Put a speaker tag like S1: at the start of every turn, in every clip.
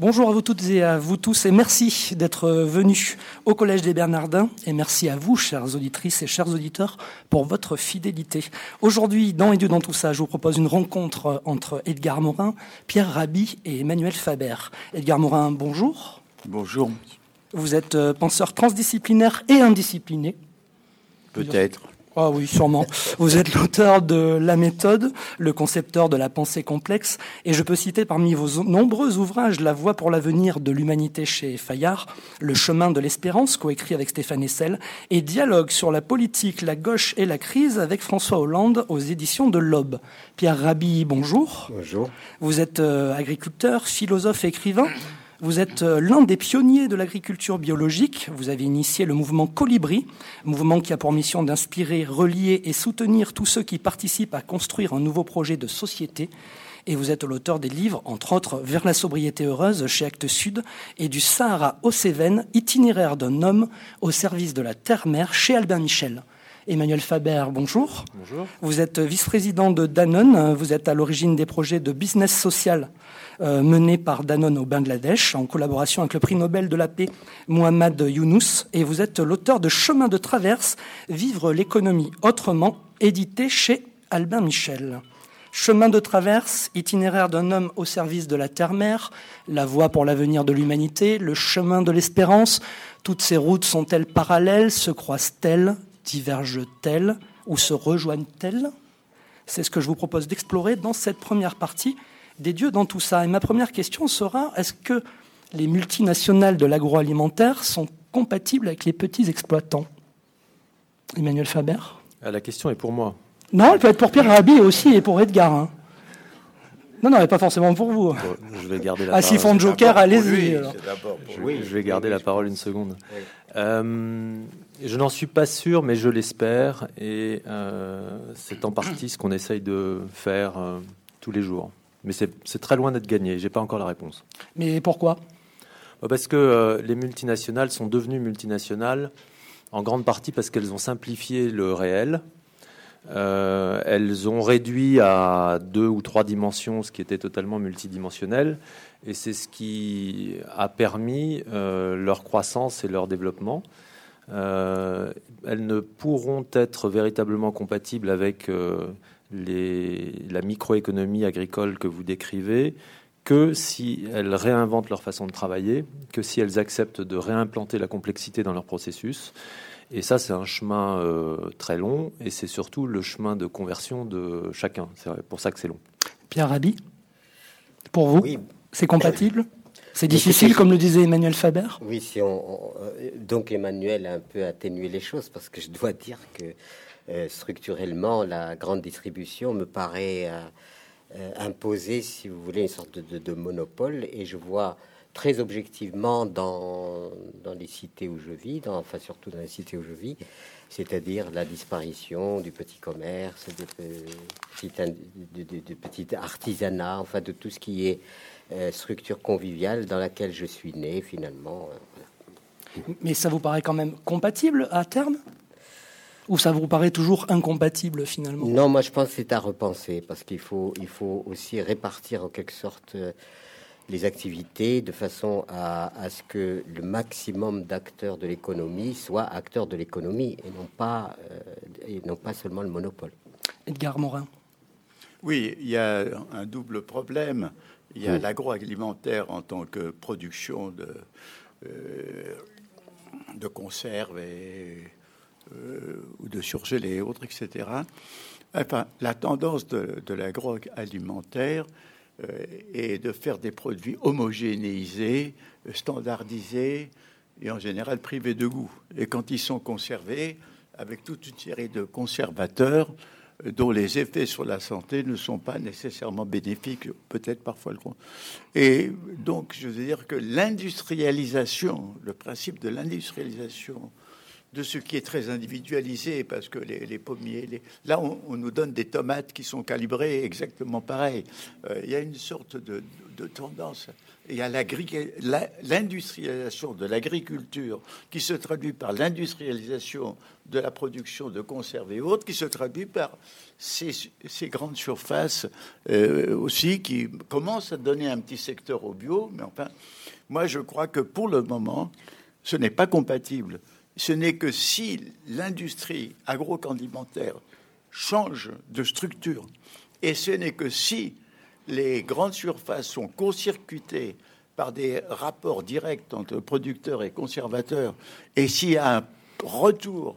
S1: Bonjour à vous toutes et à vous tous et merci d'être venus au Collège des Bernardins et merci à vous, chères auditrices et chers auditeurs, pour votre fidélité. Aujourd'hui, dans Et Dieu dans tout ça, je vous propose une rencontre entre Edgar Morin, Pierre Rabhi et Emmanuel Faber. Edgar Morin, bonjour.
S2: Bonjour.
S1: Vous êtes euh, penseur transdisciplinaire et indiscipliné.
S2: Peut-être.
S1: Ah oui, sûrement. Vous êtes l'auteur de La méthode, le concepteur de la pensée complexe, et je peux citer parmi vos nombreux ouvrages La voie pour l'avenir de l'humanité chez Fayard, Le chemin de l'espérance, coécrit avec Stéphane Essel, et Dialogue sur la politique, la gauche et la crise avec François Hollande aux éditions de l'Aube. Pierre Rabhi, bonjour.
S2: Bonjour.
S1: Vous êtes euh, agriculteur, philosophe, écrivain. Vous êtes euh, l'un des pionniers de l'agriculture biologique. Vous avez initié le mouvement Colibri, mouvement qui a pour mission d'inspirer, relier et soutenir tous ceux qui participent à construire un nouveau projet de société. Et vous êtes l'auteur des livres, entre autres, Vers la sobriété heureuse chez Actes Sud et du Sahara aux itinéraire d'un homme au service de la terre-mère chez Albin Michel. Emmanuel Faber, bonjour.
S2: Bonjour.
S1: Vous êtes vice-président de Danone. Vous êtes à l'origine des projets de business social euh, menés par Danone au Bangladesh en collaboration avec le prix Nobel de la paix Mohamed Younous. Et vous êtes l'auteur de Chemin de traverse, Vivre l'économie autrement, édité chez Albin Michel. Chemin de traverse, itinéraire d'un homme au service de la terre-mère, la voie pour l'avenir de l'humanité, le chemin de l'espérance. Toutes ces routes sont-elles parallèles, se croisent-elles, divergent-elles ou se rejoignent-elles? C'est ce que je vous propose d'explorer dans cette première partie des dieux dans tout ça. Et ma première question sera, est-ce que les multinationales de l'agroalimentaire sont compatibles avec les petits exploitants? Emmanuel Faber?
S3: Ah, La question est pour moi.
S1: Non, elle peut être pour Pierre Rabhi aussi et pour Edgar. Hein. Non, non, pas forcément pour vous.
S3: je vais garder la
S1: ah, s'ils font Joker, allez-y.
S3: Je, je, vais garder la parole une seconde. Euh, je n'en suis pas sûr, mais je l'espère. Et euh, c'est en partie ce qu'on essaye de faire euh, tous les jours. Mais c'est très loin d'être gagné. J'ai pas encore la réponse.
S1: Mais pourquoi?
S3: Bah, Parce que euh, les multinationales sont devenues multinationales en grande partie parce qu'elles ont simplifié le réel. Elles ont réduit à deux ou trois dimensions ce qui était totalement multidimensionnel. Et c'est ce qui a permis leur croissance et leur développement. Elles ne pourront être véritablement compatibles avec la microéconomie agricole que vous décrivez que si elles réinventent leur façon de travailler, que si elles acceptent de réimplanter la complexité dans leur processus. Et ça, c'est un chemin euh, très long, et c'est surtout le chemin de conversion de chacun. C'est pour ça que c'est long.
S1: Pierre Rabhi, pour vous, c'est compatible? C'est difficile, comme le disait Emmanuel Faber?
S4: Oui, si on, donc Emmanuel a un peu atténué les choses, parce que je dois dire que euh, structurellement, la grande distribution me paraît euh, euh, imposer, si vous voulez, une sorte de, monopole. Et je vois très objectivement dans, dans les cités où je vis, dans, enfin surtout dans les cités où je vis, c'est-à-dire la disparition du petit commerce, du petit, artisanat, enfin de tout ce qui est structure conviviale dans laquelle je suis né finalement.
S1: Mais ça vous paraît quand même compatible à terme? Ou ça vous paraît toujours incompatible finalement?
S4: Non, moi je pense que c'est à repenser parce qu'il faut, il faut aussi répartir en quelque sorte euh, les activités de façon à, ce que le maximum d'acteurs de l'économie soient acteurs de l'économie et non pas, euh, et non pas seulement le monopole.
S1: Edgar Morin.
S2: Oui, il y a un double problème. Il y a l'agroalimentaire en tant que production de, euh, de conserves et euh, ou de surgeler et autres, etc. Enfin, la tendance de, de l'agroalimentaire euh, est de faire des produits homogénéisés, standardisés et en général privés de goût. Et quand ils sont conservés, avec toute une série de conservateurs dont les effets sur la santé ne sont pas nécessairement bénéfiques, peut-être parfois le. Et donc, je veux dire que l'industrialisation, le principe de l'industrialisation de ce qui est très individualisé, parce que les, pommiers, là, on, nous donne des tomates qui sont calibrées exactement pareil. Euh, il y a une sorte de, tendance. Il y a l'industrialisation de l'agriculture qui se traduit par l'industrialisation de la production de conserves et autres, qui se traduit par ces, grandes surfaces euh, aussi qui commencent à donner un petit secteur au bio. Mais enfin, moi, je crois que pour le moment, ce n'est pas compatible ce n'est que si l'industrie agroalimentaire change de structure, et ce n'est que si les grandes surfaces sont concircuitées par des rapports directs entre producteurs et conservateurs, et s'il y a un retour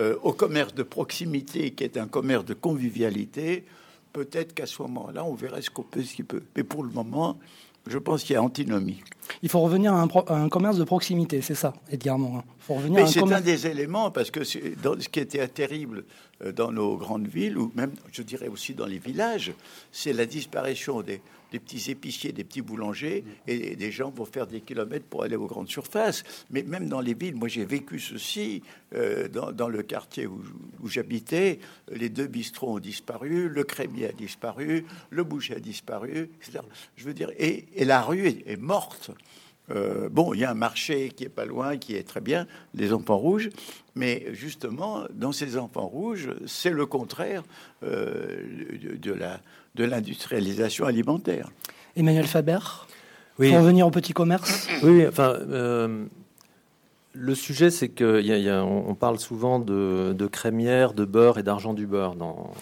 S2: euh, au commerce de proximité, qui est un commerce de convivialité, peut-être qu'à ce moment-là, on verrait ce qu'on peut, ce qu'il peut. Mais pour le moment, je pense qu'il y a antinomie.
S1: Il faut revenir à un, commerce de proximité, c'est ça, Edgar Morin.
S2: Mais c'est un des éléments, parce que dans, ce qui était terrible euh, dans nos grandes villes, ou même, je dirais aussi dans les villages, c'est la disparition des, des petits épiciers, des petits boulangers, et des gens vont faire des kilomètres pour aller aux grandes surfaces. Mais même dans les villes, moi j'ai vécu ceci, euh, dans, le quartier où, j'habitais, les deux bistrots ont disparu, le crémier a disparu, le boucher a disparu, etc. Je veux dire, et, la rue est, morte. Euh, bon, il y a un marché qui est pas loin, qui est très bien, les enfants rouges, mais justement, dans ces enfants rouges, c'est le contraire euh, de, la, de l'industrialisation alimentaire.
S1: Emmanuel Faber, oui. pour revenir au petit commerce.
S3: Oui, enfin, euh, le sujet, c'est qu'on on parle souvent de, de crémière, de beurre et d'argent du beurre dans,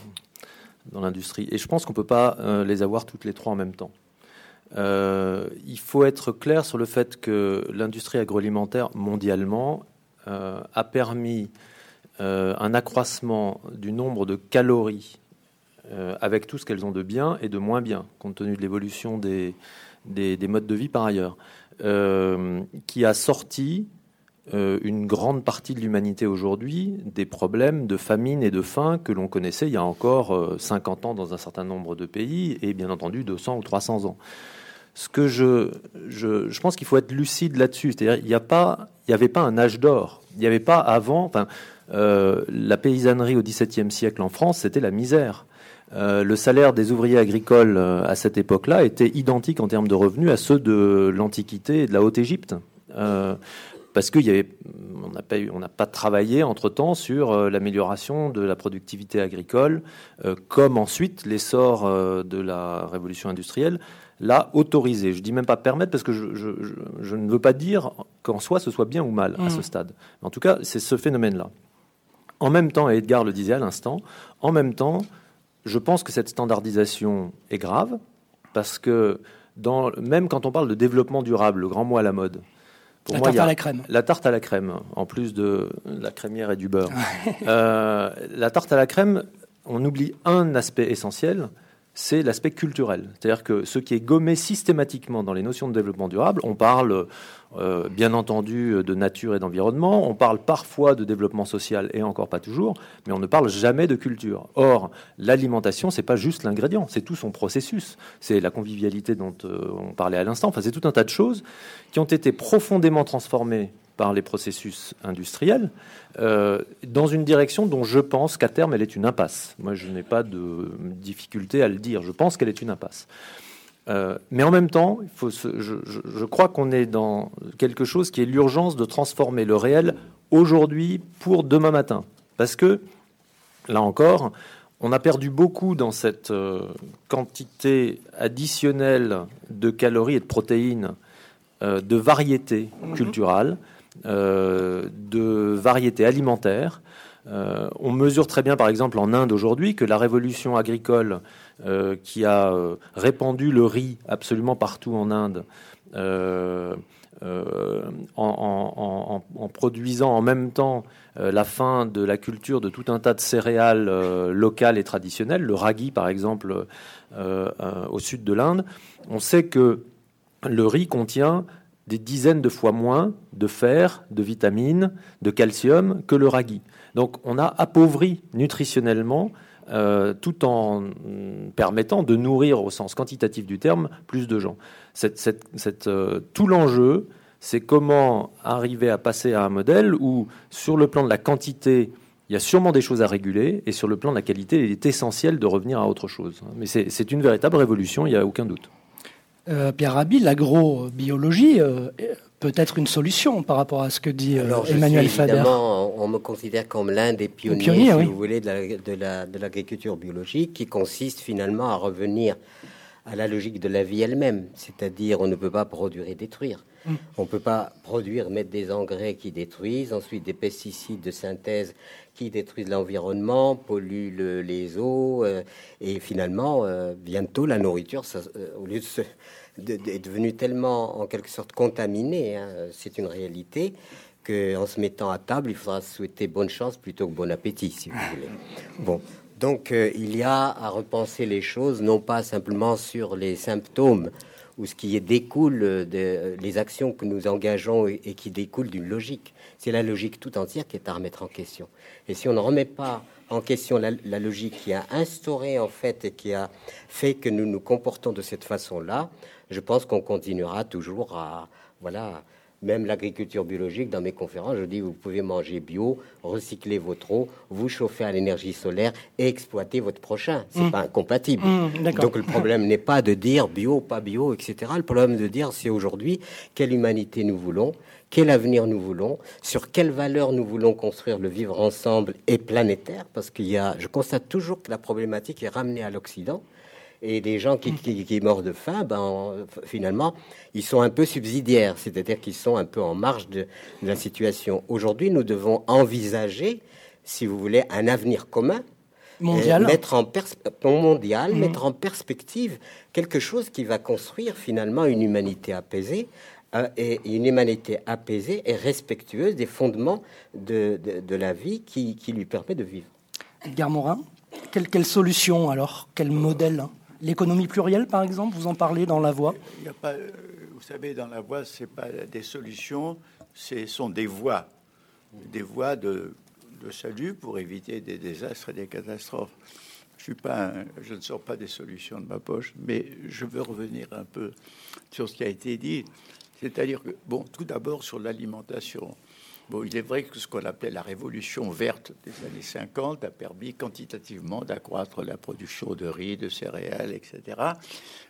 S3: dans l'industrie. Et je pense qu'on ne peut pas euh, les avoir toutes les trois en même temps. Euh, il faut être clair sur le fait que l'industrie agroalimentaire mondialement a permis un accroissement du nombre de calories euh, avec tout ce qu'elles ont de bien et de moins bien, compte tenu de l'évolution des, des, modes de vie par ailleurs, euh, qui a sorti euh, une grande partie de l'humanité aujourd'hui des problèmes de famine et de faim que l'on connaissait il y a encore 50 ans dans un certain nombre de pays et bien entendu 200 ou 300 ans. Ce que je, je, je pense qu'il faut être lucide là-dessus, il n'y avait pas un âge d'or, il n'y avait pas avant, la paysannerie au XVIIe siècle en France, c'était la misère. Euh, le salaire des ouvriers agricoles euh, à cette époque-là était identique en termes de revenus à ceux de l'Antiquité et de la Haute-Égypte. Euh, parce qu'on n'a pas, on pas travaillé entre-temps sur l'amélioration de la productivité agricole, comme ensuite l'essor de la révolution industrielle l'a autorisé. Je dis même pas permettre parce que je, ne veux pas dire qu'en soi ce soit bien ou mal à ce mmh. stade. En tout cas, c'est ce phénomène-là. En même temps, et Edgar le disait à l'instant, en même temps, je pense que cette standardisation est grave parce que dans, même quand on parle de développement durable, le grand mot à la mode,
S1: pour la tarte à la crème.
S3: La tarte à la crème, en plus de la crémière et du beurre. Euh, la tarte à la crème, on oublie un aspect essentiel, c'est l'aspect culturel. C'est-à-dire que ce qui est gommé systématiquement dans les notions de développement durable, on parle euh, bien entendu de nature et d'environnement, on parle parfois de développement social et encore pas toujours, mais on ne parle jamais de culture. Or, l'alimentation, c'est pas juste l'ingrédient, c'est tout son processus. C'est la convivialité dont euh, on parlait à l'instant. Enfin, c'est tout un tas de choses qui ont été profondément transformées par les processus industriels, euh, dans une direction dont je pense qu'à terme, elle est une impasse. Moi, je n'ai pas de difficulté à le dire. Je pense qu'elle est une impasse. Euh, mais en même temps, il faut je, crois qu'on est dans quelque chose qui est l'urgence de transformer le réel aujourd'hui pour demain matin. Parce que, là encore, on a perdu beaucoup dans cette euh, quantité additionnelle de calories et de protéines de variété mhm. Euh, de variétés alimentaires. Euh, on mesure très bien, par exemple, en Inde aujourd'hui, que la révolution agricole euh, qui a répandu le riz absolument partout en Inde, en, produisant en même temps la fin de la culture de tout un tas de céréales locales et traditionnelles, le ragi par exemple au sud de l'Inde, on sait que le riz contient des dizaines de fois moins de fer, de vitamines, de calcium que le ragui. Donc on a appauvri nutritionnellement euh, tout en permettant de nourrir au sens quantitatif du terme plus de gens. Euh, tout l'enjeu, c'est comment arriver à passer à un modèle où, sur le plan de la quantité, il y a sûrement des choses à réguler, et sur le plan de la qualité, il est essentiel de revenir à autre chose. Mais c'est une véritable révolution, il n'y a aucun doute.
S1: Euh, Pierre Rabhi, l'agrobiologie euh, peut être une solution par rapport à ce que dit euh, Emmanuel Fader.
S4: On me considère comme l'un des pionniers, si vous voulez, de l'agriculture biologique, qui consiste finalement à revenir à la logique de la vie elle-même, c'est-à-dire on ne peut pas produire et détruire. Mm. On ne peut pas produire, mettre des engrais qui détruisent, ensuite des pesticides de synthèse qui détruisent l'environnement, polluent les eaux, euh, et finalement, euh, bientôt, la nourriture, euh, au lieu de, est devenue tellement, en quelque sorte, contaminée, hein, c'est une réalité, qu'en se mettant à table, il faudra souhaiter bonne chance plutôt que bon appétit, si vous voulez. Bon, donc il y a à repenser les choses, non pas simplement sur les symptômes ou ce qui découle des les actions que nous engageons et, qui découlent d'une logique. C'est la logique tout entière qui est à remettre en question. Et si on ne remet pas en question la, logique qui a instauré en fait et qui a fait que nous nous comportons de cette façon-là, je pense qu'on continuera toujours à voilà. Même l'agriculture biologique, dans mes conférences, je dis vous pouvez manger bio, recycler votre eau, vous chauffer à l'énergie solaire et exploiter votre prochain. C'est mmh. pas incompatible. Mmh, Donc le problème n'est pas de dire bio, pas bio, etc. Le problème de dire c'est aujourd'hui quelle humanité nous voulons, quel avenir nous voulons, sur quelles valeurs nous voulons construire le vivre ensemble et planétaire, parce qu'il y a, je constate toujours que la problématique est ramenée à l'Occident. Et les gens qui, qui, meurent de faim, ben, finalement, ils sont un peu subsidiaires, c'est-à-dire qu'ils sont un peu en marge de, la situation. Aujourd'hui, nous devons envisager, si vous voulez, un avenir commun,
S1: mondial,
S4: mettre en mondial, mmh. mettre en perspective quelque chose qui va construire finalement une humanité apaisée et une humanité apaisée et respectueuse des fondements de, de, la vie qui, qui, lui permet de vivre.
S1: Edgar Morin, quelle, quelle solution alors? Quel modèle L'économie plurielle, par exemple, vous en parlez dans La Voix
S2: euh, Vous savez, dans La Voix, ce pas des solutions, ce sont des voies. Des voies de, de salut pour éviter des désastres et des catastrophes. Je ne sors pas des solutions de ma poche, mais je veux revenir un peu sur ce qui a été dit. C'est-à-dire que, bon, tout d'abord sur l'alimentation. Bon, il est vrai que ce qu'on appelle la révolution verte des années 50 a permis quantitativement d'accroître la production de riz, de céréales, etc.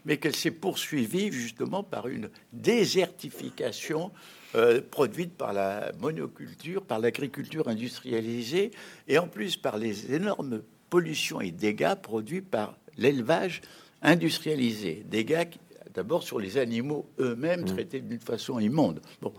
S2: Mais qu'elle s'est poursuivie justement par une désertification euh, produite par la monoculture, par l'agriculture industrialisée, et en plus par les énormes pollutions et dégâts produits par l'élevage industrialisé. Dégâts d'abord sur les animaux eux-mêmes mmh. traités d'une façon immonde. Bon.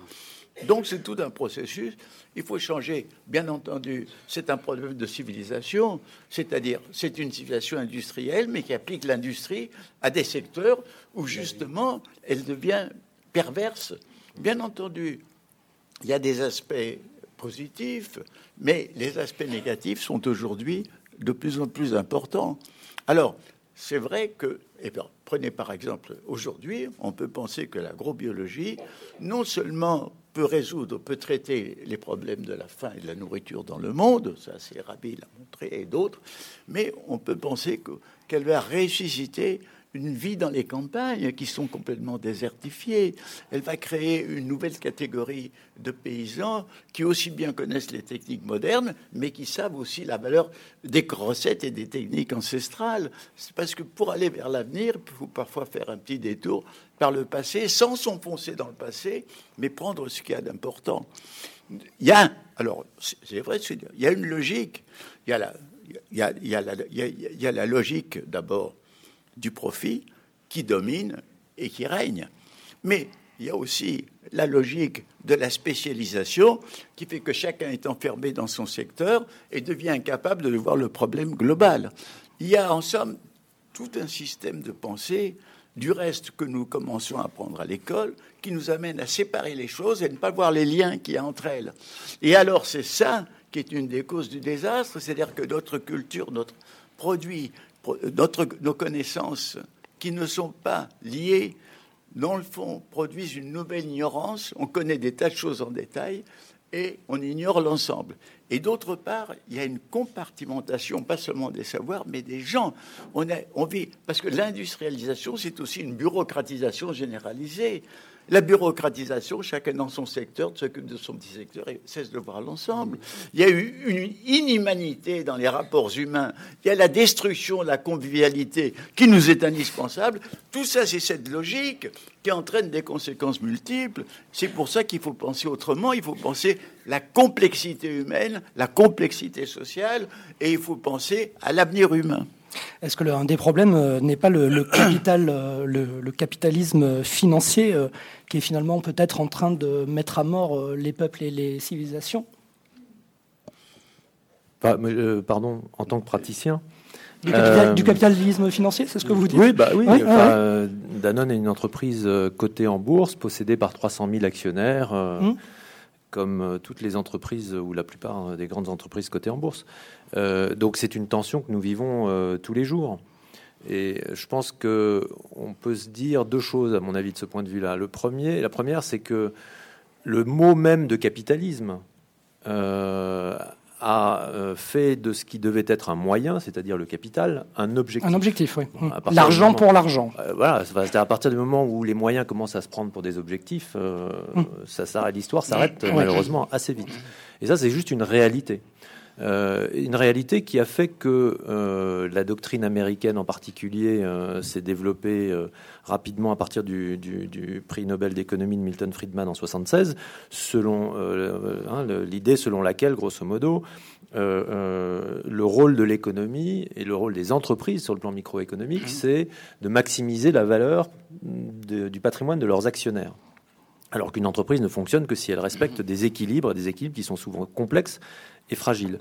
S2: Donc c'est tout un processus. Il faut changer. Bien entendu, c'est un problème de civilisation, c'est-à-dire c'est une civilisation industrielle, mais qui applique l'industrie à des secteurs où justement elle devient perverse. Bien entendu, il y a des aspects positifs, mais les aspects négatifs sont aujourd'hui de plus en plus importants. Alors, c'est vrai que, eh bien, prenez par exemple, aujourd'hui, on peut penser que l'agrobiologie, non seulement peut résoudre, peut traiter les problèmes de la faim et de la nourriture dans le monde, ça c'est Rabi l'a montré, et d'autres, mais on peut penser qu'elle va ressusciter une vie dans les campagnes qui sont complètement désertifiées. Elle va créer une nouvelle catégorie de paysans qui aussi bien connaissent les techniques modernes, mais qui savent aussi la valeur des recettes et des techniques ancestrales. C'est parce que pour aller vers l'avenir, il faut parfois faire un petit détour par le passé, sans s'enfoncer dans le passé, mais prendre ce qu'il y a d'important. Il y a, alors, c'est vrai, il y a une logique. Il y a la, il il y a la logique d'abord du profit qui domine et qui règne. Mais il y a aussi la logique de la spécialisation qui fait que chacun est enfermé dans son secteur et devient incapable de voir le problème global. Il y a en somme tout un système de pensée du reste que nous commençons à apprendre à l'école qui nous amène à séparer les choses et ne pas voir les liens qu'il y a entre elles. Et alors c'est ça qui est une des causes du désastre, c'est-à-dire que notre culture, notre produit notre, nos connaissances qui ne sont pas liées, dans le fond, produisent une nouvelle ignorance. On connaît des tas de choses en détail et on ignore l'ensemble. Et d'autre part, il y a une compartimentation, pas seulement des savoirs, mais des gens. On, on vit, parce que l'industrialisation, c'est aussi une bureaucratisation généralisée. La bureaucratisation, chacun dans son secteur s'occupe de son petit secteur et cesse de voir l'ensemble. Il y a eu une inhumanité dans les rapports humains. Il y a la destruction de la convivialité qui nous est indispensable. Tout ça, c'est cette logique qui entraîne des conséquences multiples. C'est pour ça qu'il faut penser autrement. Il faut penser la complexité humaine, la complexité sociale, et il faut penser à l'avenir humain.
S1: Est-ce que l'un des problèmes euh, n'est pas le, capital, euh, le, capitalisme financier euh, qui est finalement peut-être en train de mettre à mort les peuples et les civilisations?
S3: Pardon, en tant que praticien
S1: du, capitalisme financier, c'est ce que vous dites?
S3: Oui, bah oui. Danone est une entreprise cotée en bourse, possédée par 300 000 actionnaires. Hum comme euh, toutes les entreprises ou la plupart des grandes entreprises cotées en bourse. Euh, donc c'est une tension que nous vivons euh, tous les jours. Et je pense qu'on peut se dire deux choses, à mon avis, de ce point de vue-là. Le premier, la première, c'est que le mot même de capitalisme a euh, fait de ce qui devait être un moyen, c'est-à-dire le capital, un objectif.
S1: Un objectif, oui. L'argent pour l'argent.
S3: Euh, voilà, c'est à partir du moment où les moyens commencent à se prendre pour des objectifs, euh, hum. ça l'histoire s'arrête malheureusement assez vite. Et ça, c'est juste une réalité. Euh, une réalité qui a fait que euh, la doctrine américaine en particulier euh, s'est développée rapidement à partir du, prix Nobel d'économie de Milton Friedman en 76, selon hein, l'idée selon laquelle, grosso modo, le rôle de l'économie et le rôle des entreprises sur le plan microéconomique, mmh. c'est de maximiser la valeur du patrimoine de leurs actionnaires. Alors qu'une entreprise ne fonctionne que si elle respecte des équilibres, des équilibres qui sont souvent complexes et fragile.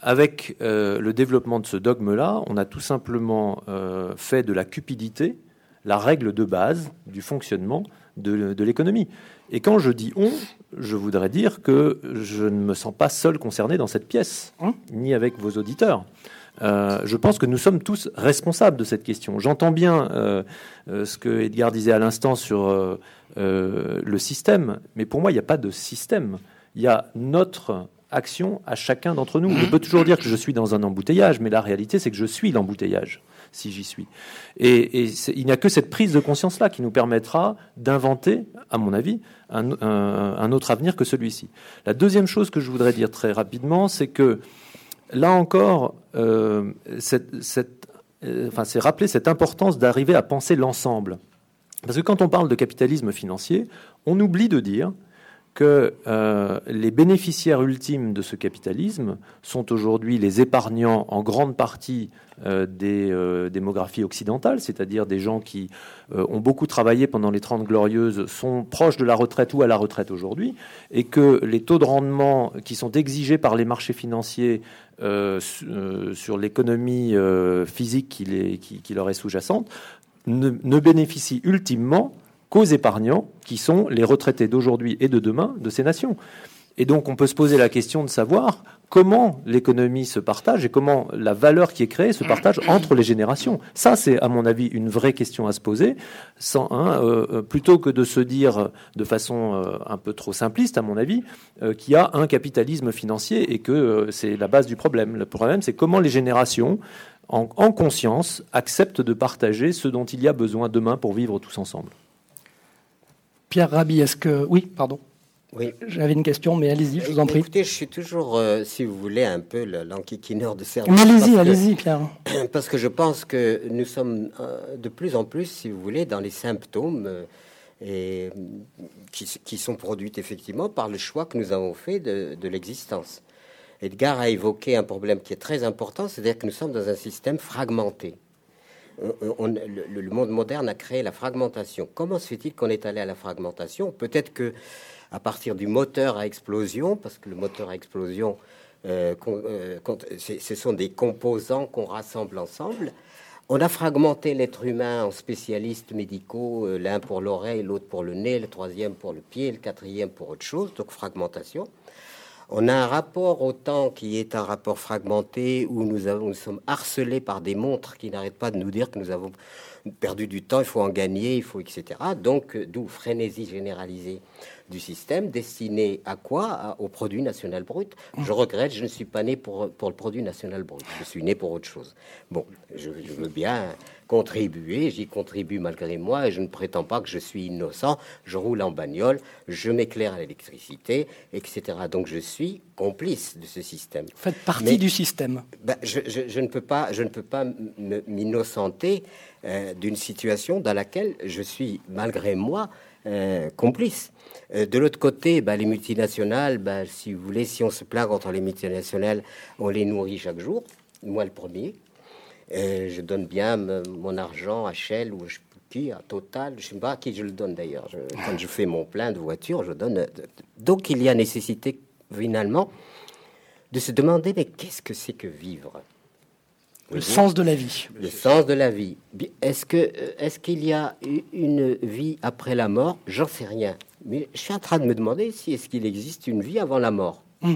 S3: Avec euh, le développement de ce dogme-là, on a tout simplement euh, fait de la cupidité la règle de base du fonctionnement de, l'économie. Et quand je dis on, je voudrais dire que je ne me sens pas seul concerné dans cette pièce, hein? ni avec vos auditeurs. Euh, je pense que nous sommes tous responsables de cette question. J'entends bien ce que Edgar disait à l'instant sur le système, mais pour moi, il n'y a pas de système. Il y a notre action à chacun d'entre nous. On peut toujours dire que je suis dans un embouteillage, mais la réalité, c'est que je suis l'embouteillage, si j'y suis. Et, il n'y a que cette prise de conscience-là qui nous permettra d'inventer, à mon avis, un, autre avenir que celui-ci. La deuxième chose que je voudrais dire très rapidement, c'est que, là encore, euh, euh, c'est rappeler cette importance d'arriver à penser l'ensemble. Parce que quand on parle de capitalisme financier, on oublie de dire que euh, les bénéficiaires ultimes de ce capitalisme sont aujourd'hui les épargnants en grande partie euh, des euh, démographies occidentales, c'est-à-dire des gens qui ont beaucoup travaillé pendant les Trente Glorieuses, sont proches de la retraite ou à la retraite aujourd'hui, et que les taux de rendement qui sont exigés par les marchés financiers sur l'économie physique qui, leur est sous-jacente ne bénéficient ultimement qu'aux épargnants, qui sont les retraités d'aujourd'hui et de demain de ces nations. Et donc on peut se poser la question de savoir comment l'économie se partage et comment la valeur qui est créée se partage entre les générations. Ça, c'est à mon avis une vraie question à se poser, hein, euh, euh, plutôt que de se dire de façon euh, un peu trop simpliste, à mon avis, qu'il y a un capitalisme financier et que c'est la base du problème. Le problème, c'est comment les générations en conscience, acceptent de partager ce dont il y a besoin demain pour vivre tous ensemble.
S1: Pierre Rabhi, est-ce que... Oui, pardon. Oui. J'avais une question, mais allez-y, je vous en prie.
S4: Écoutez, je suis toujours, euh, si vous voulez, un peu l'enquiquineur de service.
S1: Mais allez-y, allez-y, Pierre.
S4: Parce que je pense que nous sommes euh, de plus en plus, si vous voulez, dans les symptômes euh, et, qui, sont produits effectivement par le choix que nous avons fait de, de l'existence. Edgar a évoqué un problème qui est très important, c'est-à-dire que nous sommes dans un système fragmenté le, monde moderne a créé la fragmentation. Comment se fait-il qu'on est allé à la fragmentation? Peut-être que à partir du moteur à explosion, parce que le moteur à explosion, euh, euh, ce sont des composants qu'on rassemble ensemble. On a fragmenté l'être humain en spécialistes médicaux, euh, l'un pour l'oreille, l'autre pour le nez, le troisième pour le pied, le quatrième pour autre chose, donc fragmentation. On a un rapport au temps qui est un rapport fragmenté où nous, avons, sommes harcelés par des montres qui n'arrêtent pas de nous dire que nous avons perdu du temps, il faut en gagner, il faut etc. Donc, d'où frénésie généralisée du système destiné à quoi? Au produit national brut. Je regrette, je ne suis pas né pour, pour le produit national brut. Je suis né pour autre chose. Bon, je, veux bien contribuer, j'y contribue malgré moi et je ne prétends pas que je suis innocent. Je roule en bagnole, je m'éclaire à l'électricité, etc. Donc je suis complice de ce système.
S1: Vous faites partie du système.
S4: Ben, je, ne peux pas, je ne peux pas m'innocenter euh, d'une situation dans laquelle je suis malgré moi euh, complice. Euh, de l'autre côté, bah, les multinationales, bah, si vous voulez, si on se plaint contre les multinationales, on les nourrit chaque jour. Moi, le premier. Euh, je donne bien mon argent à Shell ou je qui, à Total, je ne sais pas à qui je le donne d'ailleurs. quand je fais mon plein de voitures, je donne. Donc il y a nécessité finalement de se demander mais qu'est-ce que c'est que vivre?
S1: Le sens de la vie.
S4: Le sens de la vie. Est-ce que est-ce qu'il y a une vie après la mort? J'en sais rien. Mais je suis en train de me demander si est-ce qu'il existe une vie avant la mort. Hmm.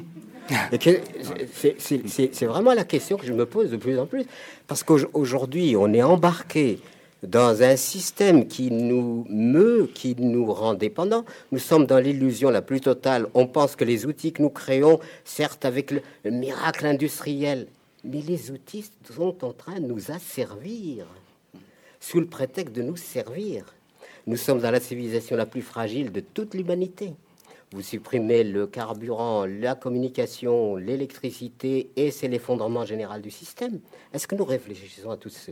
S4: C'est vraiment la question que je me pose de plus en plus. Parce qu'aujourd'hui, on est embarqué dans un système qui nous meut, qui nous rend dépendants. Nous sommes dans l'illusion la plus totale. On pense que les outils que nous créons, certes avec le, le miracle industriel, mais les outils sont en train de nous asservir, sous le prétexte de nous servir. Nous sommes dans la civilisation la plus fragile de toute l'humanité. Vous supprimez le carburant, la communication, l'électricité, et c'est l'effondrement général du système. Est-ce que nous réfléchissons à tout ça?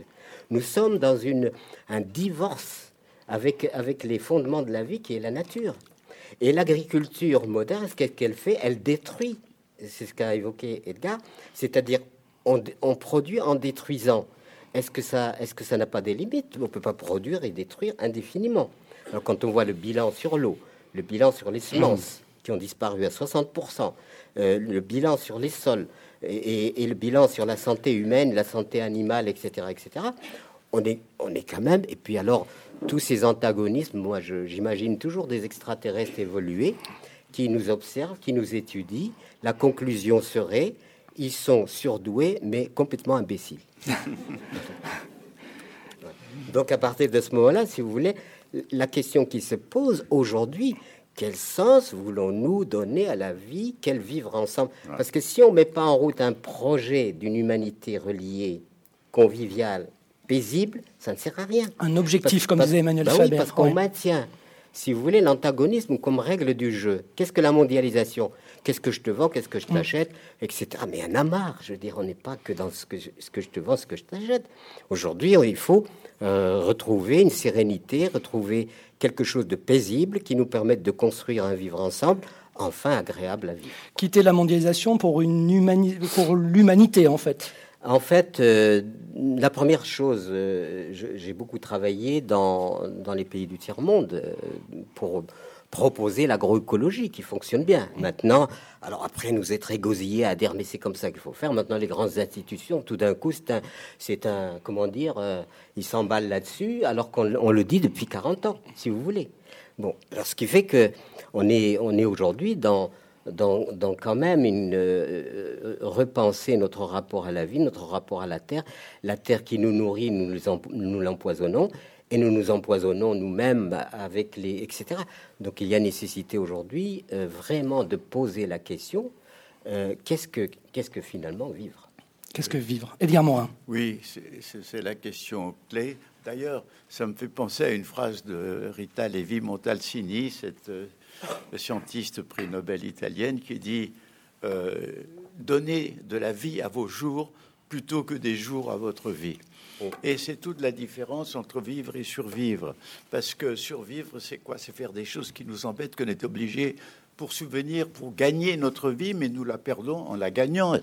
S4: Nous sommes dans une, un divorce avec, avec les fondements de la vie qui est la nature. Et l'agriculture moderne, ce qu'elle fait, elle détruit. C'est ce qu'a évoqué Edgar, c'est-à-dire on, on produit en détruisant. Est-ce que ça, ça n'a pas des limites? On peut pas produire et détruire indéfiniment. Alors, quand on voit le bilan sur l'eau, le bilan sur les semences qui ont disparu à 60%, euh, le bilan sur les sols et, le bilan sur la santé humaine, la santé animale, etc., etc. On est, on est quand même. Et puis alors, tous ces antagonismes, moi, j'imagine toujours des extraterrestres évolués qui nous observent, qui nous étudient. La conclusion serait ils sont surdoués, mais complètement imbéciles. Donc à partir de ce moment-là, si vous voulez, la question qui se pose aujourd'hui, quel sens voulons-nous donner à la vie Quel vivre ensemble? Parce que si on ne met pas en route un projet d'une humanité reliée, conviviale, paisible, ça ne sert à rien.
S1: Un objectif, comme disait Emmanuel
S4: bah Faber. parce qu'on maintient, si vous voulez, l'antagonisme comme règle du jeu. Qu'est-ce que la mondialisation? Qu'est-ce que je te vends? Qu'est-ce que je mm. t'achète? Etc. Mais il y en a marre. Je veux dire, on n'est pas que dans ce que, je, ce que je te vends, ce que je t'achète. Aujourd'hui, il faut euh, retrouver une sérénité, retrouver quelque chose de paisible qui nous permette de construire un vivre ensemble enfin agréable à vivre.
S1: Quitter la mondialisation pour, une pour l'humanité, en fait.
S4: En fait, euh, la première chose, euh, j'ai beaucoup travaillé dans, dans, les pays du tiers-monde pour proposer l'agroécologie qui fonctionne bien. Maintenant, alors après nous être égosillés à dire mais c'est comme ça qu'il faut faire. Maintenant les grandes institutions, tout d'un coup c'est un, un, comment dire, euh, ils s'emballent là-dessus alors qu'on le dit depuis 40 ans, si vous voulez. Bon, alors ce qui fait que on est, on est aujourd'hui dans, dans, dans, quand même une euh, repenser notre rapport à la vie, notre rapport à la terre, la terre qui nous nourrit, nous, nous l'empoisonnons, et nous nous empoisonnons nous-mêmes avec les etc. Donc il y a nécessité aujourd'hui euh, vraiment de poser la question euh, qu'est-ce que qu'est-ce que finalement vivre?
S1: Qu'est-ce que vivre? Edgar Morin.
S2: Oui, c'est la question clé. D'ailleurs, ça me fait penser à une phrase de Rita Levi Montalcini, cette euh, scientiste prix Nobel italienne, qui dit Donnez de la vie à vos jours plutôt que des jours à votre vie. Et c'est toute la différence entre vivre et survivre. Parce que survivre, c'est quoi? C'est faire des choses qui nous embêtent, qu'on est obligé pour subvenir, pour gagner notre vie, mais nous la perdons en la gagnant,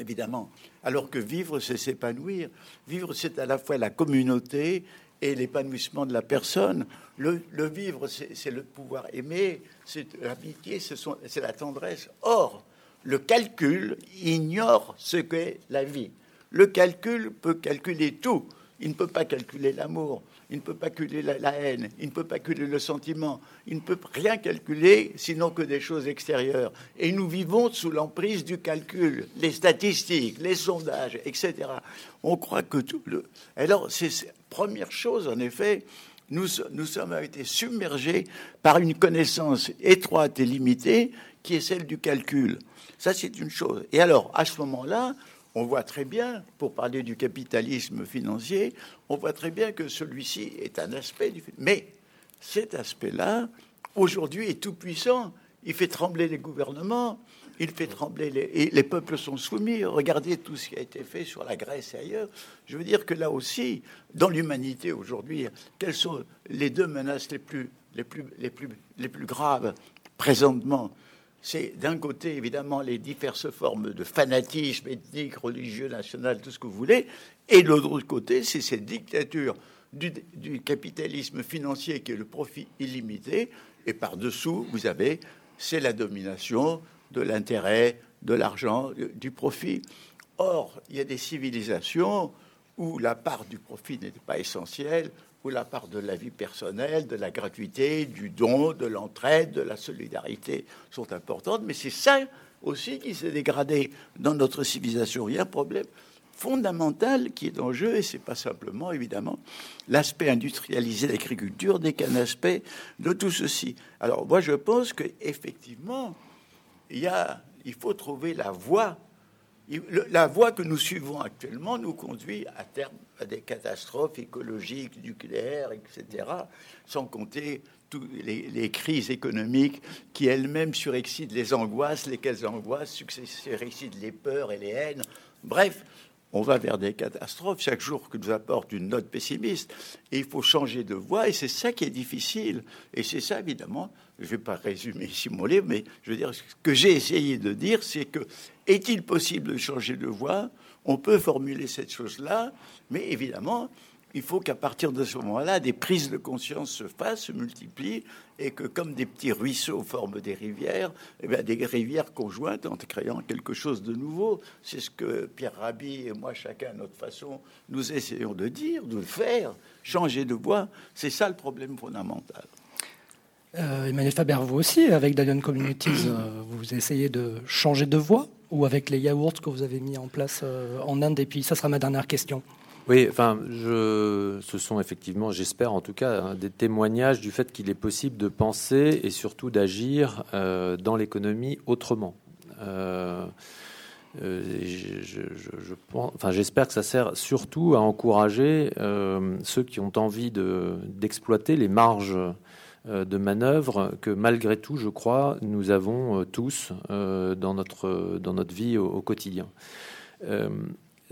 S2: évidemment. Alors que vivre, c'est s'épanouir. Vivre, c'est à la fois la communauté et l'épanouissement de la personne. Le, vivre, c'est le pouvoir aimer, c'est l'amitié, c'est la tendresse. Or, le calcul ignore ce qu'est la vie. Le calcul peut calculer tout, Il ne peut pas calculer l'amour, il ne peut pas calculer la, haine, il ne peut pas calculer le sentiment, il ne peut rien calculer sinon que des choses extérieures. Et nous vivons sous l'emprise du calcul, les statistiques, les sondages, etc. On croit que tout le... Alors, c'est première chose, en effet, nous, nous sommes été submergés par une connaissance étroite et limitée qui est celle du calcul. Ça, c'est une chose. Et alors, à ce moment-là, on voit très bien, pour parler du capitalisme financier, on voit très bien que celui-ci est un aspect du... Mais cet aspect-là, aujourd'hui, est tout puissant. Il fait trembler les gouvernements, il fait trembler les... Et les peuples sont soumis. Regardez tout ce qui a été fait sur la Grèce et ailleurs. Je veux dire que là aussi, dans l'humanité aujourd'hui, quelles sont les deux menaces les plus, les plus, les plus, les plus graves présentement? C'est d'un côté évidemment les diverses formes de fanatisme ethnique, religieux, national, tout ce que vous voulez, et de l'autre côté, c'est cette dictature du, capitalisme financier qui est le profit illimité, et par-dessous, vous avez, c'est la domination de l'intérêt, de l'argent, du profit. Or, il y a des civilisations où la part du profit n'est pas essentielle, où la part de la vie personnelle, de la gratuité, du don, de l'entraide, de la solidarité sont importantes, mais c'est ça aussi qui s'est dégradé dans notre civilisation. Il y a un problème fondamental qui est en jeu, et c'est pas simplement, évidemment, l'aspect industrialisé de l'agriculture, n'est qu'un aspect de tout ceci. Alors, moi, je pense qu'effectivement, il, il faut trouver la voie la voie que nous suivons actuellement nous conduit à terme à des catastrophes écologiques, nucléaires, etc., sans compter toutes les, crises économiques qui elles-mêmes surexcitent les angoisses, lesquelles angoisses surexcitent les peurs et les haines. Bref, on va vers des catastrophes chaque jour que nous apporte une note pessimiste. Et il faut changer de voie, et c'est ça qui est difficile. Et c'est ça, évidemment, je ne vais pas résumer ici mon livre, mais je veux dire, ce que j'ai essayé de dire, c'est que est-il possible de changer de voie On peut formuler cette chose-là, mais évidemment, il faut qu'à partir de ce moment-là, des prises de conscience se fassent, se multiplient, et que comme des petits ruisseaux forment des rivières, eh bien, des rivières conjointes en créant quelque chose de nouveau. C'est ce que Pierre Rabhi et moi, chacun à notre façon, nous essayons de dire, de faire, changer de voie. C'est ça le problème fondamental.
S1: Euh, Emmanuel Faber, vous aussi, avec Dalian Communities, euh, vous essayez de changer de voie ou avec les yaourts que vous avez mis en place euh, en Inde Et puis, ça sera ma dernière question.
S3: Oui, enfin, je, ce sont effectivement, j'espère en tout cas, hein, des témoignages du fait qu'il est possible de penser et surtout d'agir euh, dans l'économie autrement. Euh, j'espère que ça sert surtout à encourager ceux qui ont envie d'exploiter les marges de manœuvre que malgré tout, je crois, nous avons tous dans, notre, dans vie au, quotidien.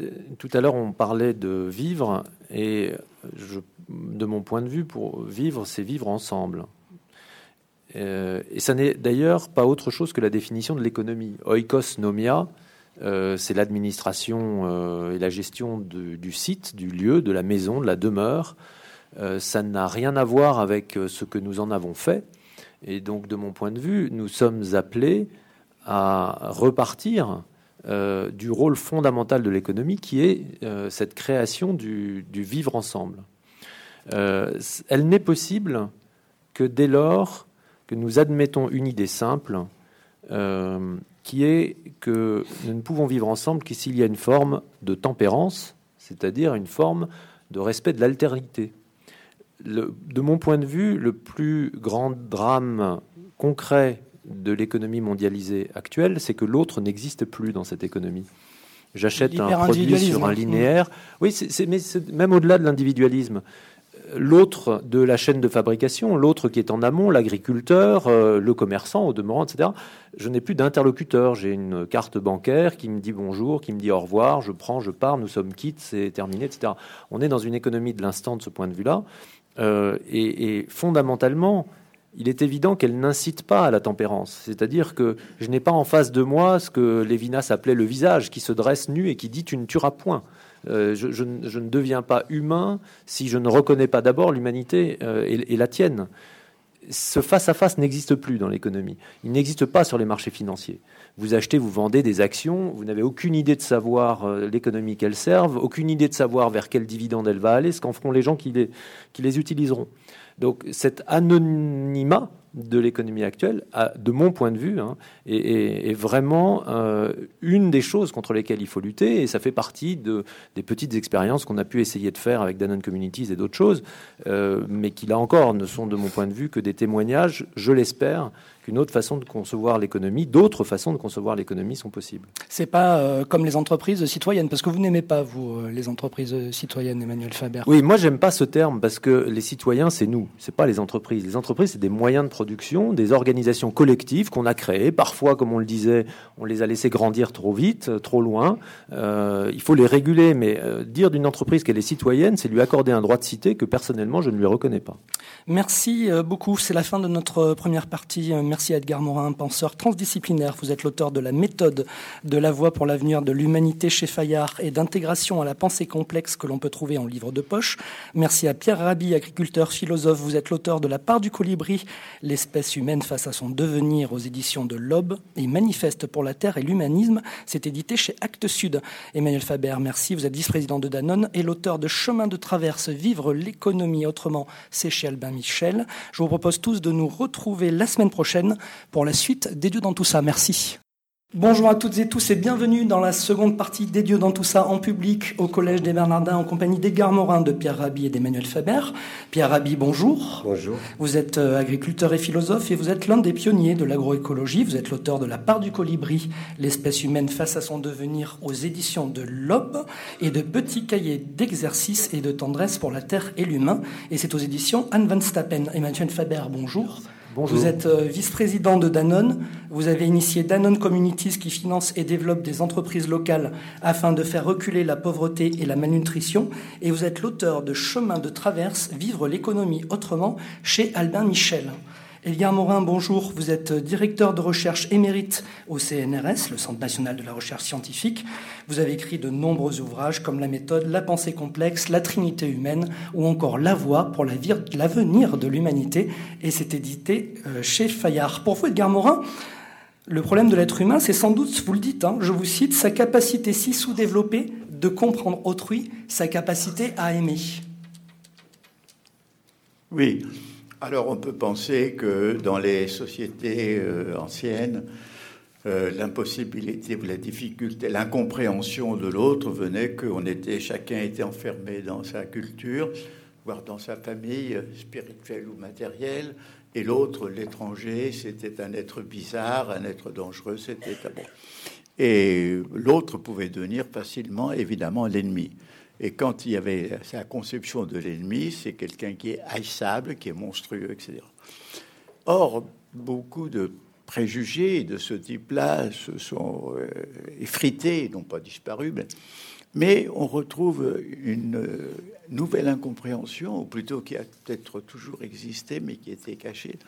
S3: Euh, tout à l'heure, on parlait de vivre, et de mon point de vue, pour vivre, c'est vivre ensemble. Euh, et ça n'est d'ailleurs pas autre chose que la définition de l'économie. Oikos nomia, euh, c'est l'administration et la gestion du site, du lieu, de la maison, de la demeure. Ça n'a rien à voir avec ce que nous en avons fait. Et donc, de mon point de vue, nous sommes appelés à repartir euh, du rôle fondamental de l'économie qui est euh, cette création du, vivre ensemble. Euh, elle n'est possible que dès lors que nous admettons une idée simple, qui est que nous ne pouvons vivre ensemble que s'il y a une forme de tempérance, c'est-à-dire une forme de respect de l'altérité. De mon point de vue, le plus grand drame concret de l'économie mondialisée actuelle, c'est que l'autre n'existe plus dans cette économie. J'achète un produit sur un linéaire. Oui, c'est, mais même au-delà de l'individualisme. L'autre de la chaîne de fabrication, l'autre qui est en amont, l'agriculteur, euh, le commerçant au demeurant, etc. Je n'ai plus d'interlocuteur. J'ai une carte bancaire qui me dit bonjour, qui me dit au revoir, je prends, je pars, nous sommes quittes, c'est terminé, etc. On est dans une économie de l'instant de ce point de vue-là. Euh, et, fondamentalement, il est évident qu'elle n'incite pas à la tempérance. C'est-à-dire que je n'ai pas en face de moi ce que Lévinas appelait le visage, qui se dresse nu et qui dit tu ne tueras point. Euh, je, ne deviens pas humain si je ne reconnais pas d'abord l'humanité euh, et, la tienne. ce face-à-face n'existe plus dans l'économie. Il n'existe pas sur les marchés financiers. Vous achetez, vous vendez des actions, vous n'avez aucune idée de savoir euh, l'économie qu'elles servent, aucune idée de savoir vers quel dividende elle va aller, ce qu'en feront les gens qui les, utiliseront. Donc cet anonymat de l'économie actuelle, de mon point de vue, hein, est, vraiment euh, une des choses contre lesquelles il faut lutter, et ça fait partie de, des petites expériences qu'on a pu essayer de faire avec Danone Communities et d'autres choses, euh, mais qui là encore ne sont de mon point de vue que des témoignages, je l'espère, qu'une autre façon de concevoir l'économie, d'autres façons de concevoir l'économie sont possibles.
S1: C'est pas euh, comme les entreprises citoyennes, parce que vous n'aimez pas, vous, euh, les entreprises citoyennes, Emmanuel Faber.
S3: Oui, moi j'aime pas ce terme, parce que les citoyens, c'est nous, c'est pas les entreprises. Les entreprises, c'est des moyens de production, des organisations collectives qu'on a créées. Parfois, comme on le disait, on les a laissés grandir trop vite, trop loin. Euh, il faut les réguler, mais dire d'une entreprise qu'elle est citoyenne, c'est lui accorder un droit de cité que personnellement, je ne lui reconnais pas.
S1: Merci beaucoup. C'est la fin de notre première partie. Merci Edgar Morin, penseur transdisciplinaire. Vous êtes l'auteur de la méthode de la voie pour l'avenir de l'humanité chez Fayard et d'intégration à la pensée complexe que l'on peut trouver en livre de poche. Merci à Pierre Rabhi, agriculteur, philosophe. Vous êtes l'auteur de La part du colibri, l'espèce humaine face à son devenir aux éditions de l'Aube et Manifeste pour la Terre et l'humanisme. C'est édité chez Actes Sud. Emmanuel Faber, merci. Vous êtes vice-président de Danone et l'auteur de Chemin de traverse, vivre l'économie autrement. C'est chez Albin Michel. Je vous propose tous de nous retrouver la semaine prochaine pour la suite des dieux dans tout ça. Merci. Bonjour à toutes et tous et bienvenue dans la seconde partie des dieux dans tout ça en public au Collège des Bernardins en compagnie d'Edgar Morin, de Pierre Rabhi et d'Emmanuel Faber. Pierre Rabhi, bonjour.
S4: Bonjour.
S1: Vous êtes euh, agriculteur et philosophe et vous êtes l'un des pionniers de l'agroécologie. Vous êtes l'auteur de La part du colibri, l'espèce humaine face à son devenir aux éditions de l'Aube et de petits cahiers d'exercice et de tendresse pour la terre et l'humain. Et c'est aux éditions Anne Van Stappen. Emmanuel Faber, bonjour. Vous êtes euh, vice-président de Danone. Vous avez initié Danone Communities qui finance et développe des entreprises locales afin de faire reculer la pauvreté et la malnutrition. Et vous êtes l'auteur de Chemin de traverse, Vivre l'économie autrement chez Albin Michel. Edgar Morin, bonjour. Vous êtes directeur de recherche émérite au CNRS, le Centre national de la recherche scientifique. Vous avez écrit de nombreux ouvrages comme La méthode, La pensée complexe, La trinité humaine ou encore La voie pour l'avenir de l'humanité. Et c'est édité euh, chez Fayard. Pour vous, Edgar Morin, le problème de l'être humain, c'est sans doute, vous le dites, hein, je vous cite, sa capacité si sous-développée de comprendre autrui, sa capacité à aimer.
S2: Oui, alors on peut penser que dans les sociétés euh, anciennes, euh, l'impossibilité ou la difficulté, l'incompréhension de l'autre venait qu'on était, chacun était enfermé dans sa culture, voire dans sa famille spirituelle ou matérielle, et l'autre, l'étranger, c'était un être bizarre, un être dangereux, c'était bon. Et l'autre pouvait devenir facilement, évidemment, l'ennemi. Et quand il y avait sa conception de l'ennemi, c'est quelqu'un qui est haïssable, qui est monstrueux, etc. Or, beaucoup de préjugés de ce type-là se sont euh, effrités, n'ont pas disparu, mais, on retrouve une nouvelle incompréhension, ou plutôt qui a peut-être toujours existé, mais qui était cachée.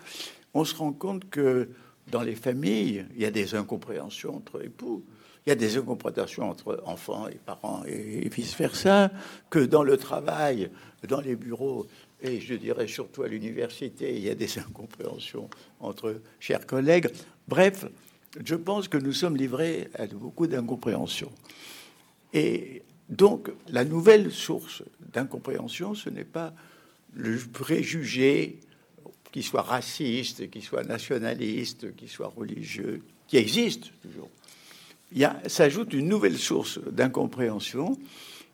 S2: On se rend compte que dans les familles, il y a des incompréhensions entre époux. Il y a des incompréhensions entre enfants et parents et vice-versa, que dans le travail, dans les bureaux, et je dirais surtout à l'université, il y a des incompréhensions entre chers collègues. Bref, je pense que nous sommes livrés à beaucoup d'incompréhensions. Et donc, la nouvelle source d'incompréhension, ce n'est pas le préjugé qui soit raciste, qui soit nationaliste, qui soit religieux, qui existe toujours il s'ajoute une nouvelle source d'incompréhension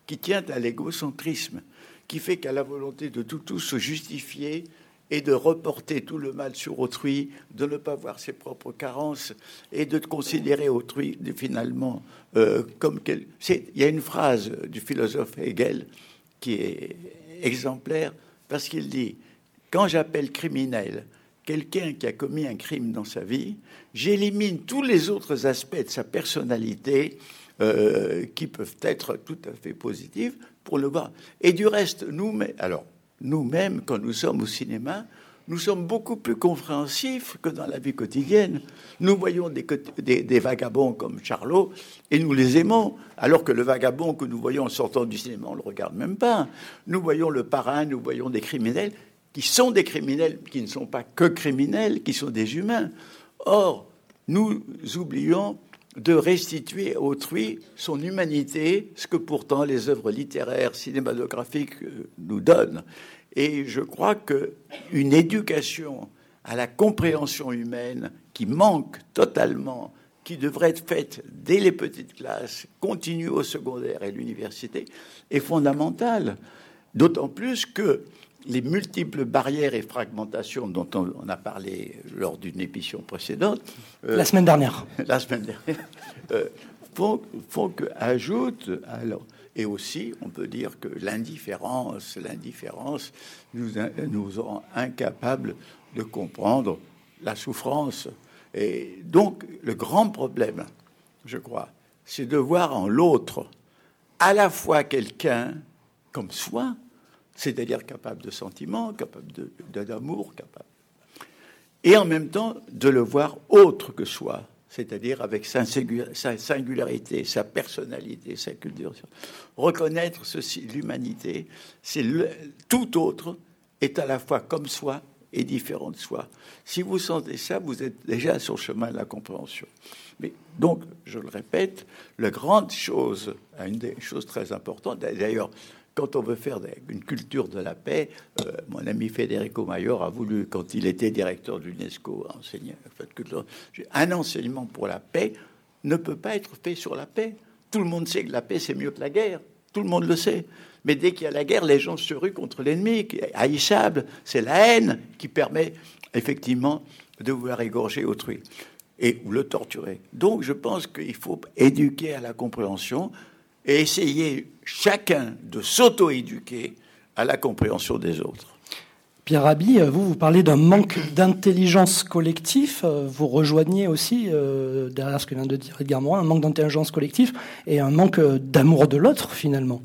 S2: qui tient à l'égocentrisme, qui fait qu'à la volonté de tout, tout se justifier et de reporter tout le mal sur autrui, de ne pas voir ses propres carences et de considérer autrui finalement euh, comme quel... Il y a une phrase du philosophe Hegel qui est exemplaire parce qu'il dit quand j'appelle criminel quelqu'un qui a commis un crime dans sa vie, j'élimine tous les autres aspects de sa personnalité euh, qui peuvent être tout à fait positifs pour le voir. Et du reste, nous, alors nous-mêmes, quand nous sommes au cinéma, nous sommes beaucoup plus compréhensifs que dans la vie quotidienne. Nous voyons des, des, vagabonds comme Charlot et nous les aimons, alors que le vagabond que nous voyons en sortant du cinéma, on ne le regarde même pas. Nous voyons le parrain, nous voyons des criminels qui sont des criminels, qui ne sont pas que criminels, qui sont des humains. Or, nous oublions de restituer à autrui son humanité, ce que pourtant les œuvres littéraires, cinématographiques euh, nous donnent. Et je crois qu'une éducation à la compréhension humaine qui manque totalement, qui devrait être faite dès les petites classes, continue au secondaire et l'université, est fondamentale. D'autant plus que les multiples barrières et fragmentations dont on, a parlé lors d'une émission précédente.
S1: Euh, la semaine dernière.
S2: la semaine dernière. Euh, font, font que ajoute alors et aussi on peut dire que l'indifférence l'indifférence nous nous rend incapables de comprendre la souffrance et donc le grand problème je crois c'est de voir en l'autre à la fois quelqu'un comme soi c'est-à-dire capable de sentiments, capable d'amour, capable. Et en même temps, de le voir autre que soi, c'est-à-dire avec sa singularité, sa personnalité, sa culture. Reconnaître ceci, l'humanité, c'est tout autre est à la fois comme soi et différent de soi. Si vous sentez ça, vous êtes déjà sur le chemin de la compréhension. Mais donc, je le répète, la grande chose, une des choses très importantes, d'ailleurs, quand on veut faire une culture de la paix, euh, mon ami Federico Mayor a voulu, quand il était directeur de l'UNESCO, enseigner un enseignement pour la paix ne peut pas être fait sur la paix. Tout le monde sait que la paix, c'est mieux que la guerre. Tout le monde le sait. Mais dès qu'il y a la guerre, les gens se ruent contre l'ennemi, haïssable. C'est la haine qui permet effectivement de vouloir égorger autrui et ou le torturer. Donc je pense qu'il faut éduquer à la compréhension et essayer chacun de s'auto-éduquer à la compréhension des autres.
S1: Pierre Rabhi, vous, vous parlez d'un manque d'intelligence collective. Vous rejoignez aussi, euh, derrière ce que vient de dire Edgar Morin, un manque d'intelligence collective et un manque d'amour de l'autre, finalement.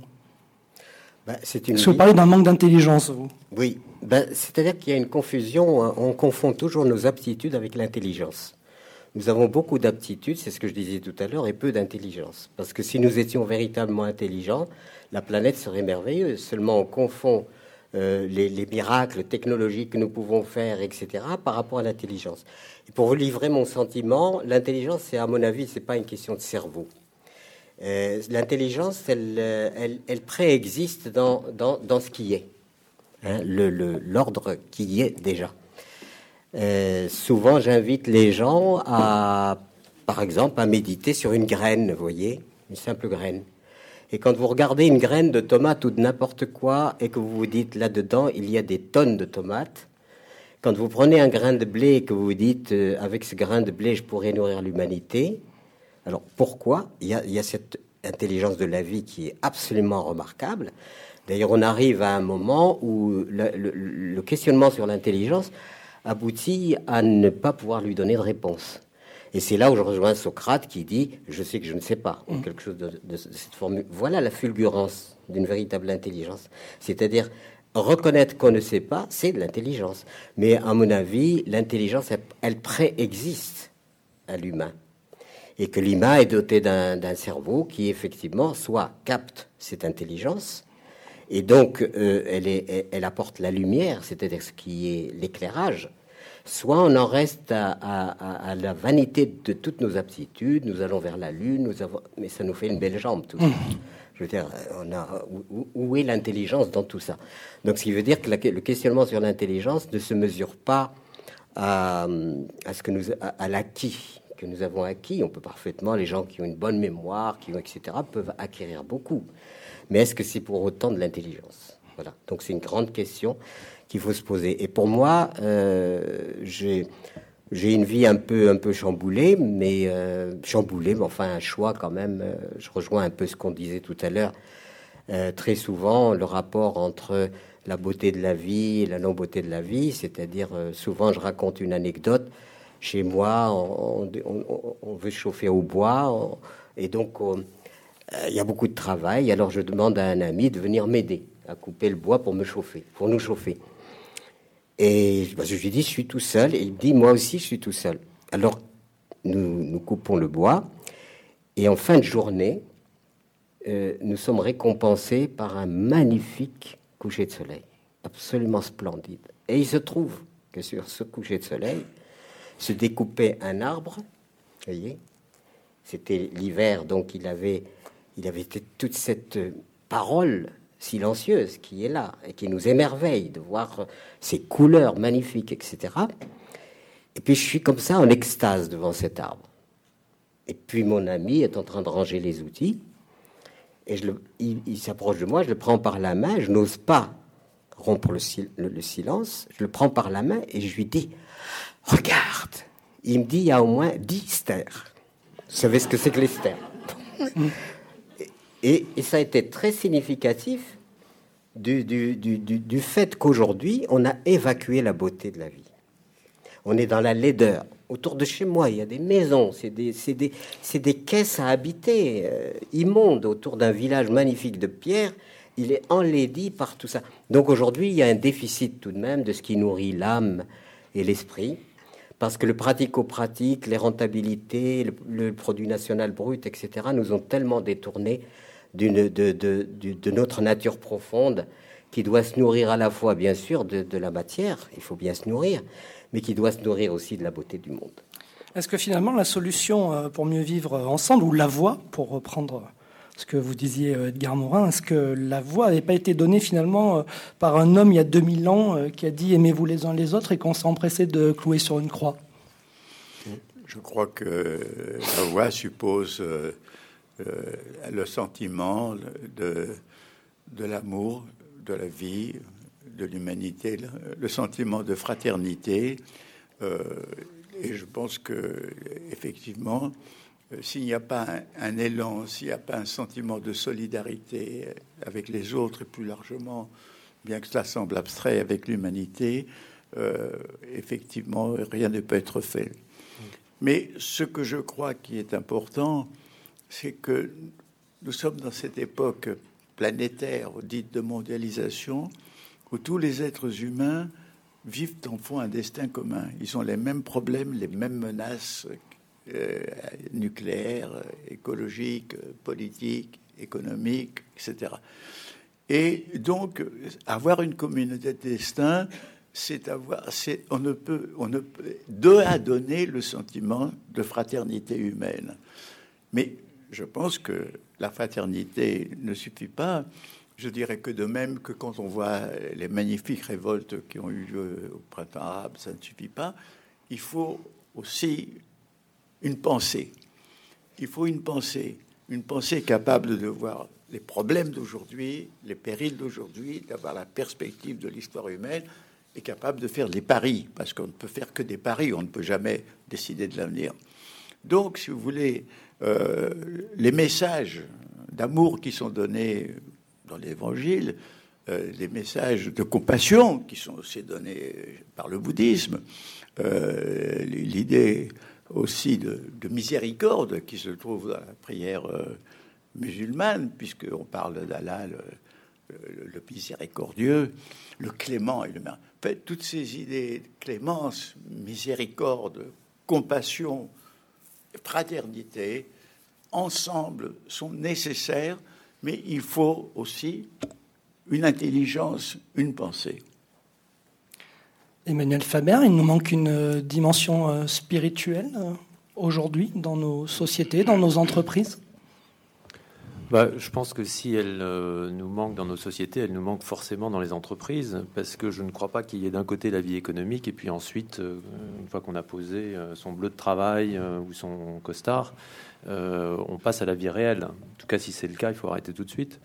S1: Ben, c'est une... Est-ce que vous parlez d'un manque d'intelligence, vous?
S4: Oui. Ben, c'est-à-dire qu'il y a une confusion. Hein. On confond toujours nos aptitudes avec l'intelligence. Nous avons beaucoup d'aptitudes, c'est ce que je disais tout à l'heure, et peu d'intelligence. Parce que si nous étions véritablement intelligents, la planète serait merveilleuse. Seulement, on confond euh, les, miracles technologiques que nous pouvons faire, etc., par rapport à l'intelligence. Et pour vous livrer mon sentiment, l'intelligence, c'est à mon avis, c'est pas une question de cerveau. Euh, l'intelligence, elle, euh, elle, elle, préexiste dans, dans, dans, ce qui est, hein, l'ordre qui est déjà. Euh, souvent, j'invite les gens à, par exemple, à méditer sur une graine, vous voyez, une simple graine. Et quand vous regardez une graine de tomate ou de n'importe quoi et que vous vous dites là-dedans, il y a des tonnes de tomates, quand vous prenez un grain de blé et que vous vous dites, euh, avec ce grain de blé, je pourrais nourrir l'humanité, alors pourquoi? Il y, a, cette intelligence de la vie qui est absolument remarquable. D'ailleurs, on arrive à un moment où le questionnement sur l'intelligence aboutit à ne pas pouvoir lui donner de réponse. Et c'est là où je rejoins Socrate qui dit Je sais que je ne sais pas, ou mm. quelque chose de, cette formule. Voilà la fulgurance d'une véritable intelligence. C'est-à-dire, reconnaître qu'on ne sait pas, c'est de l'intelligence. Mais à mon avis, l'intelligence, elle, préexiste à l'humain. Et que l'humain est doté d'un cerveau qui, effectivement, soit capte cette intelligence, et donc euh, elle, est, elle, apporte la lumière, c'est-à-dire ce qui est l'éclairage, soit on en reste à, la vanité de toutes nos aptitudes, nous allons vers la lune, nous avons, mais ça nous fait une belle jambe tout. Mmh. Je veux dire, on a, où, est l'intelligence dans tout ça? Donc, ce qui veut dire que le questionnement sur l'intelligence ne se mesure pas à, ce que nous, à, l'acquis que nous avons acquis. On peut parfaitement, les gens qui ont une bonne mémoire, qui ont etc., peuvent acquérir beaucoup. Mais est-ce que c'est pour autant de l'intelligence? Voilà. Donc, c'est une grande question qu'il faut se poser. Et pour moi, euh, j'ai une vie un peu un peu chamboulée, mais euh, chamboulée, mais enfin un choix quand même. Euh, je rejoins un peu ce qu'on disait tout à l'heure. très souvent, le rapport entre la beauté de la vie et la non beauté de la vie, c'est-à-dire souvent, je raconte une anecdote. Chez moi, on, on, veut chauffer au bois, et donc il y a beaucoup de travail. Alors je demande à un ami de venir m'aider à couper le bois pour me chauffer, pour nous chauffer. Et bah, je lui dis, je suis tout seul. Et il dit, moi aussi, je suis tout seul. Alors, nous, nous coupons le bois. Et en fin de journée, euh, nous sommes récompensés par un magnifique coucher de soleil, absolument splendide. Et il se trouve que sur ce coucher de soleil se découpait un arbre, vous voyez, c'était l'hiver, donc il avait, il avait toute cette parole silencieuse qui est là et qui nous émerveille de voir ces couleurs magnifiques, etc. Et puis je suis comme ça en extase devant cet arbre. Et puis mon ami est en train de ranger les outils et je le, il, s'approche de moi, je le prends par la main, je n'ose pas rompre le, le, silence, je le prends par la main et je lui dis Regarde Il me dit Il y a au moins dix stères. Vous savez ce que c'est que les stères? et, ça a été très significatif du, fait qu'aujourd'hui, on a évacué la beauté de la vie. On est dans la laideur. Autour de chez moi, il y a des maisons, c'est des, caisses à habiter, euh, immondes, autour d'un village magnifique de pierre. Il est enlaidi par tout ça. Donc aujourd'hui, il y a un déficit tout de même de ce qui nourrit l'âme et l'esprit parce que le pratico-pratique, les rentabilités, le, produit national brut, etc., nous ont tellement détournés de, de, de, notre nature profonde qui doit se nourrir à la fois, bien sûr, de, la matière, il faut bien se nourrir, mais qui doit se nourrir aussi de la beauté du monde.
S1: Est-ce que finalement la solution euh, pour mieux vivre ensemble, ou la voie, pour reprendre ce que vous disiez euh, Edgar Morin, est-ce que la voix n'avait pas été donnée finalement euh, par un homme il y a 2000 ans qui a dit aimez-vous les uns les autres et qu'on s'est empressé de clouer sur une croix?
S2: Je crois que la voix suppose le sentiment de, de l'amour, de la vie, de l'humanité, le, sentiment de fraternité. et je pense que effectivement, euh, s'il n'y a pas un, élan, s'il n'y a pas un sentiment de solidarité avec les autres et plus largement, bien que cela semble abstrait avec l'humanité, euh, effectivement, rien ne peut être fait. Mais ce que je crois qui est important, c'est que nous sommes dans cette époque planétaire, dite de mondialisation, où tous les êtres humains vivent en fond un destin commun. Ils ont les mêmes problèmes, les mêmes menaces euh, nucléaire, écologique, politique, économique, etc. Et donc, avoir une communauté de destin, c'est avoir, on ne peut, on ne peut, de à donner le sentiment de fraternité humaine. Mais je pense que la fraternité ne suffit pas. Je dirais que de même que quand on voit les magnifiques révoltes qui ont eu lieu au printemps arabe, ça ne suffit pas. Il faut aussi une pensée. Il faut une pensée, une pensée capable de voir les problèmes d'aujourd'hui, les périls d'aujourd'hui, d'avoir la perspective de l'histoire humaine et capable de faire des paris, parce qu'on ne peut faire que des paris, on ne peut jamais décider de l'avenir. Donc, si vous voulez, euh, les messages d'amour qui sont donnés dans l'Évangile, euh, les messages de compassion qui sont aussi donnés par le bouddhisme, euh, l'idée aussi de, miséricorde qui se trouve dans la prière musulmane, puisqu'on parle d'Allah, le, miséricordieux, le clément et le En fait, toutes ces idées de clémence, miséricorde, compassion, fraternité, ensemble sont nécessaires, mais il faut aussi une intelligence, une pensée.
S1: Emmanuel Faber, il nous manque une dimension euh, spirituelle euh, aujourd'hui dans nos sociétés, dans nos entreprises?
S3: Bah, je pense que si elle nous manque dans nos sociétés, elle nous manque forcément dans les entreprises, parce que je ne crois pas qu'il y ait d'un côté la vie économique, et puis ensuite, une fois qu'on a posé son bleu de travail ou son costard, on passe à la vie réelle. En tout cas, si c'est le cas, il faut arrêter tout de suite.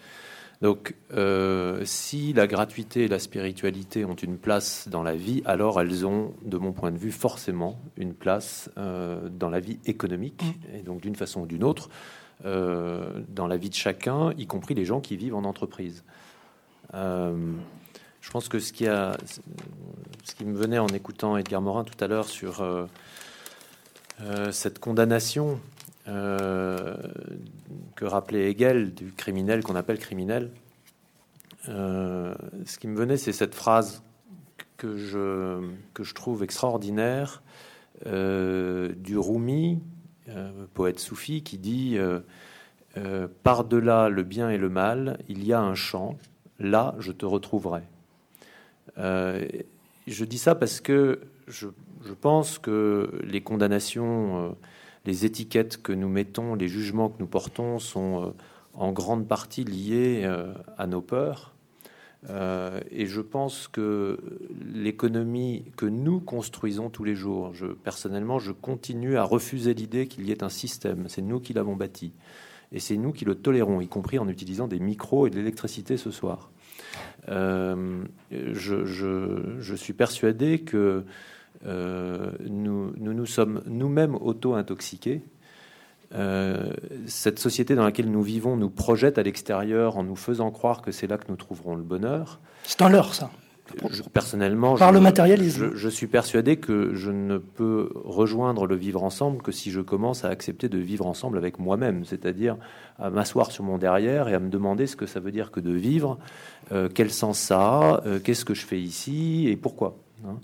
S3: Donc, euh, si la gratuité et la spiritualité ont une place dans la vie, alors elles ont, de mon point de vue, forcément une place euh, dans la vie économique, mm. et donc d'une façon ou d'une autre, euh, dans la vie de chacun, y compris les gens qui vivent en entreprise. je pense que ce qui, me venait en écoutant Edgar Morin tout à l'heure sur cette condamnation euh, que rappelait Hegel du criminel qu'on appelle criminel. Euh, ce qui me venait, c'est cette phrase que je, que je trouve extraordinaire euh, du Rumi, poète soufi, qui dit Par-delà le bien et le mal, il y a un champ, là je te retrouverai. je dis ça parce que je, pense que les condamnations, euh, les étiquettes que nous mettons, les jugements que nous portons sont euh, en grande partie liés euh, à nos peurs. Et je pense que l'économie que nous construisons tous les jours, je, personnellement, je continue à refuser l'idée qu'il y ait un système. C'est nous qui l'avons bâti. Et c'est nous qui le tolérons, y compris en utilisant des micros et de l'électricité ce soir. Euh, je, suis persuadé que euh, nous, nous, sommes nous-mêmes auto-intoxiqués. Euh, cette société dans laquelle nous vivons nous projette à l'extérieur en nous faisant croire que c'est là que nous trouverons le bonheur.
S1: C'est un leurre, ça
S3: personnellement,
S1: par je, le matérialisme.
S3: Je, suis persuadé que je ne peux rejoindre le vivre ensemble que si je commence à accepter de vivre ensemble avec moi-même, c'est-à-dire à, m'asseoir sur mon derrière et à me demander ce que ça veut dire que de vivre, euh, quel sens ça a, euh, qu'est-ce que je fais ici et pourquoi. Hein.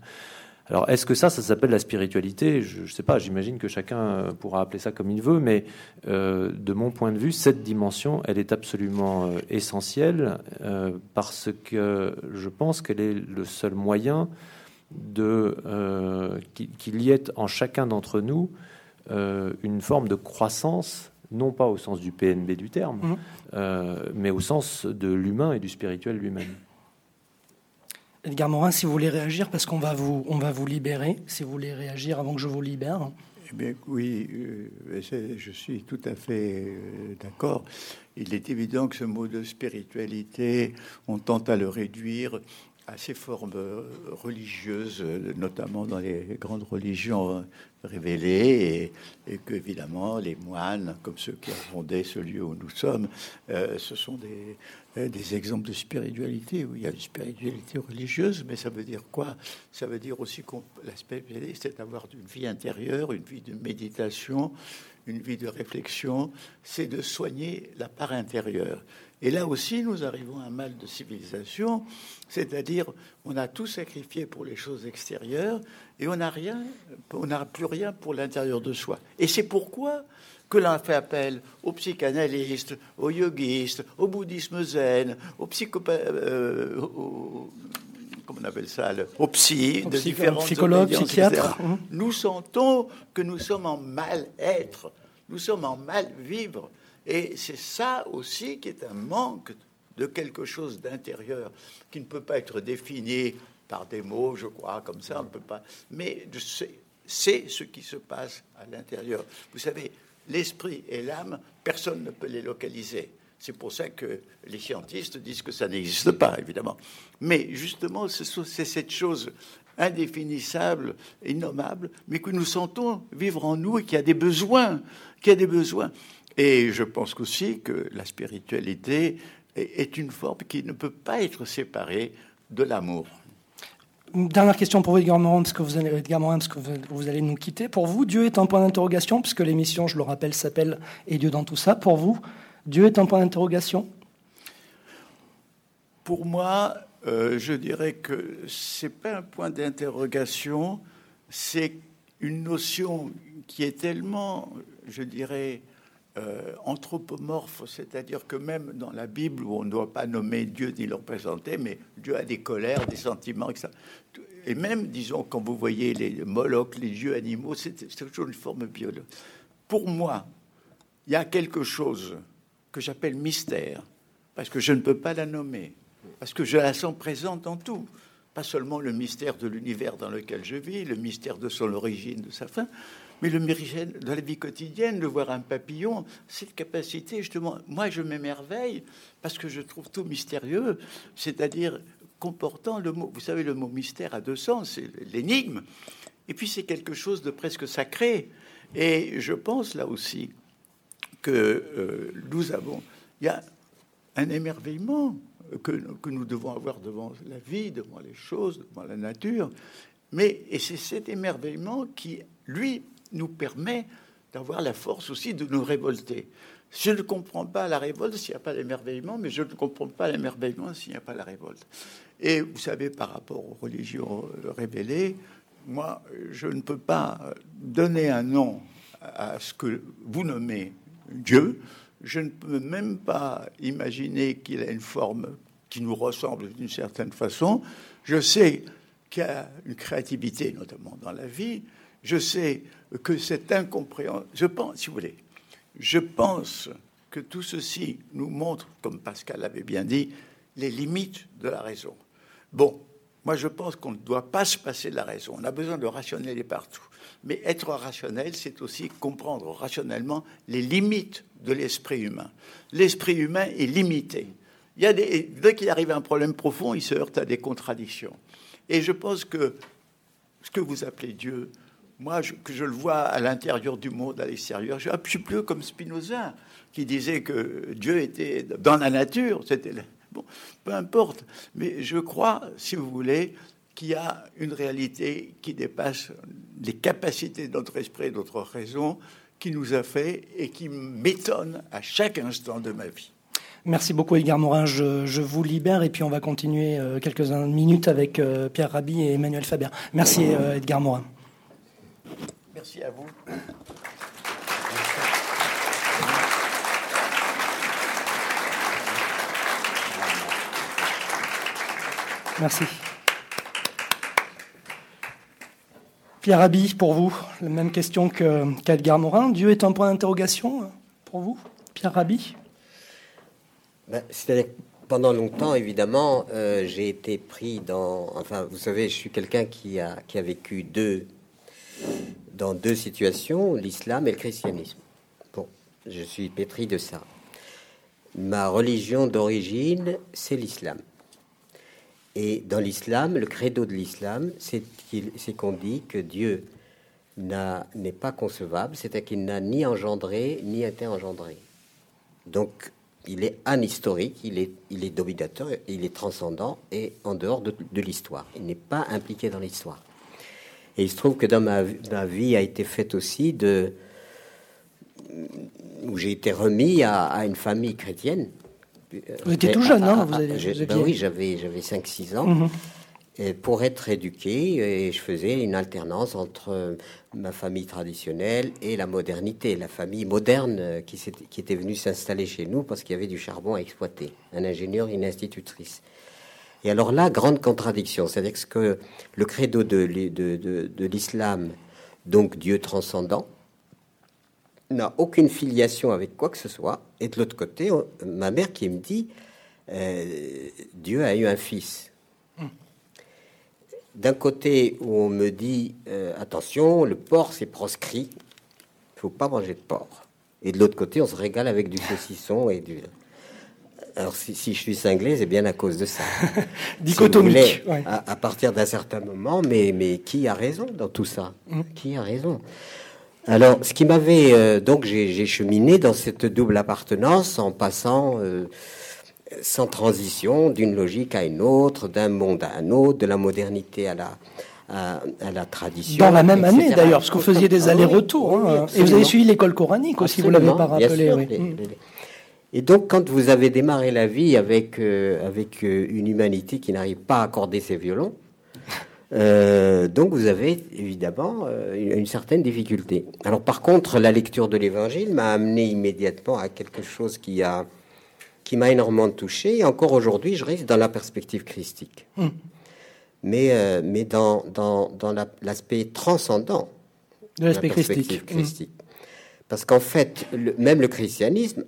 S3: Alors, est-ce que ça, ça s'appelle la spiritualité? Je ne sais pas, j'imagine que chacun euh, pourra appeler ça comme il veut, mais euh, de mon point de vue, cette dimension, elle est absolument euh, essentielle parce que je pense qu'elle est le seul moyen de qu'il y ait en chacun d'entre nous une forme de croissance, non pas au sens du PNB du terme, mmh. mais au sens de l'humain et du spirituel lui-même.
S1: Edgar Morin, si vous voulez réagir, parce qu'on va vous, on va vous libérer, si vous voulez réagir avant que je vous libère.
S2: Eh bien, oui, euh, je suis tout à fait euh, d'accord. Il est évident que ce mot de spiritualité, on tente à le réduire à ces formes euh, religieuses, notamment dans les grandes religions révélées, et, que évidemment les moines, comme ceux qui ont fondé ce lieu où nous sommes, ce sont des, euh, des exemples de spiritualité où il y a une spiritualité religieuse, mais ça veut dire quoi? Ça veut dire aussi que la spiritualité, c'est d'avoir une vie intérieure, une vie de méditation, une vie de réflexion, c'est de soigner la part intérieure. Et là aussi, nous arrivons à un mal de civilisation, c'est-à-dire on a tout sacrifié pour les choses extérieures et on n'a rien, on n'a plus rien pour l'intérieur de soi. Et c'est pourquoi que l'on fait appel aux psychanalystes, aux yogistes, au bouddhisme zen, aux psychopathes, euh, comment on appelle ça, aux psy,
S1: de différents psychologues, psychiatres. Hein.
S2: Nous sentons que nous sommes en mal-être, nous sommes en mal-vivre. Et c'est ça aussi qui est un manque de quelque chose d'intérieur qui ne peut pas être défini par des mots, je crois, comme ça, on ne peut pas. Mais c'est ce qui se passe à l'intérieur. Vous savez, l'esprit et l'âme, personne ne peut les localiser. C'est pour ça que les scientistes disent que ça n'existe pas, évidemment. Mais justement, c'est cette chose indéfinissable, innommable, mais que nous sentons vivre en nous et qui a des besoins, qui a des besoins. Et je pense aussi que la spiritualité est une forme qui ne peut pas être séparée de l'amour.
S1: Dernière question pour vous, Edgar Morin, parce que vous allez, Edgar parce que vous allez nous quitter. Pour vous, Dieu est un point d'interrogation, puisque l'émission, je le rappelle, s'appelle Et Dieu dans tout ça. Pour vous, Dieu est un point d'interrogation?
S2: Pour moi, euh, je dirais que c'est pas un point d'interrogation, c'est une notion qui est tellement, je dirais, euh, anthropomorphe, c'est-à-dire que même dans la Bible, où on ne doit pas nommer Dieu ni le représenter, mais Dieu a des colères, des sentiments, etc. Et même, disons, quand vous voyez les Molochs, les dieux animaux, c'est toujours une forme biologique. Pour moi, il y a quelque chose que j'appelle mystère, parce que je ne peux pas la nommer, parce que je la sens présente en tout. Pas seulement le mystère de l'univers dans lequel je vis, le mystère de son origine, de sa fin, mais le mérigène de la vie quotidienne, de voir un papillon, cette capacité, justement, moi je m'émerveille parce que je trouve tout mystérieux, c'est-à-dire comportant le mot, vous savez, le mot mystère a deux sens, c'est l'énigme, et puis c'est quelque chose de presque sacré. Et je pense là aussi que euh, nous avons, il y a un émerveillement que, que, nous devons avoir devant la vie, devant les choses, devant la nature. Mais, et c'est cet émerveillement qui, lui, nous permet d'avoir la force aussi de nous révolter. Je ne comprends pas la révolte s'il n'y a pas l'émerveillement, mais je ne comprends pas l'émerveillement s'il n'y a pas la révolte. Et vous savez, par rapport aux religions révélées, moi, je ne peux pas donner un nom à ce que vous nommez Dieu. Je ne peux même pas imaginer qu'il a une forme qui nous ressemble d'une certaine façon. Je sais qui a une créativité, notamment dans la vie, je sais que cette incompréhension, je pense, si vous voulez, je pense que tout ceci nous montre, comme Pascal l'avait bien dit, les limites de la raison. Bon, moi je pense qu'on ne doit pas se passer de la raison. On a besoin de rationnel partout. Mais être rationnel, c'est aussi comprendre rationnellement les limites de l'esprit humain. L'esprit humain est limité. Il y a dès qu'il arrive à un problème profond, il se heurte à des contradictions. Et je pense que ce que vous appelez Dieu, moi, que je le vois à l'intérieur du monde, à l'extérieur, je, suis plus comme Spinoza, qui disait que Dieu était dans la nature. C'était bon, peu importe. Mais je crois, si vous voulez, qu'il y a une réalité qui dépasse les capacités de notre esprit et de notre raison, qui nous a fait et qui m'étonne à chaque instant de ma vie.
S1: Merci beaucoup Edgar Morin, je, vous libère et puis on va continuer euh, quelques minutes avec euh, Pierre Rabhi et Emmanuel Faber. Merci euh, Edgar Morin.
S2: Merci à vous.
S1: Merci. Pierre Rabhi, pour vous, la même question qu'Edgar Morin. Dieu est un point d'interrogation pour vous, Pierre Rabhi?
S4: Ben, C'est-à-dire pendant longtemps, évidemment, euh, j'ai été pris dans. Enfin, vous savez, je suis quelqu'un qui a, qui a vécu deux, dans deux situations, l'islam et le christianisme. Bon, je suis pétri de ça. Ma religion d'origine, c'est l'islam. Et dans l'islam, le credo de l'islam, c'est qu'on dit que Dieu n'est pas concevable, c'est-à-dire qu'il n'a ni engendré ni été engendré. Donc, il est anhistorique, il est, il est dominateur, il est transcendant et en dehors de, l'histoire. Il n'est pas impliqué dans l'histoire. Et il se trouve que dans ma, ma, vie a été faite aussi de où j'ai été remis à, une famille chrétienne.
S1: Vous étiez tout jeune, non
S4: ben Oui, j'avais j'avais 5-6 ans. Mhm. Et pour être éduqué, et je faisais une alternance entre ma famille traditionnelle et la modernité, la famille moderne qui, qui était venue s'installer chez nous parce qu'il y avait du charbon à exploiter, un ingénieur, une institutrice. Et alors là, grande contradiction, c'est-à-dire que le credo de, de, de, l'islam, donc Dieu transcendant, n'a aucune filiation avec quoi que ce soit. Et de l'autre côté, ma mère qui me dit, euh, Dieu a eu un fils. D'un côté où on me dit, euh, attention, le porc c'est proscrit, il faut pas manger de porc. Et de l'autre côté, on se régale avec du saucisson et du... Alors, si, je suis cinglé, c'est bien à cause de ça.
S1: Dichotomique.
S4: à, partir d'un certain moment, mais, mais qui a raison dans tout ça mm. Qui a raison Alors, ce qui m'avait. Euh, donc, j'ai cheminé dans cette double appartenance en passant. Euh, sans transition d'une logique à une autre, d'un monde à un autre, de la modernité à la, à, la tradition.
S1: Dans la même année d'ailleurs, parce que vous faisiez des ah allers-retours. Hein. et vous avez suivi l'école coranique aussi, vous l'avez pas rappelé. Mm.
S4: Et donc, quand vous avez démarré la vie avec, euh, avec euh, une humanité qui n'arrive pas à accorder ses violons, euh, donc vous avez évidemment une, certaine difficulté. Alors par contre, la lecture de l'Évangile m'a amené immédiatement à quelque chose qui a qui m'a énormément touché. Et encore aujourd'hui, je reste dans la perspective christique, hmm. mais mais dans dans, dans l'aspect transcendant
S1: de l'aspect christique.
S4: christique. Parce qu'en fait, même le christianisme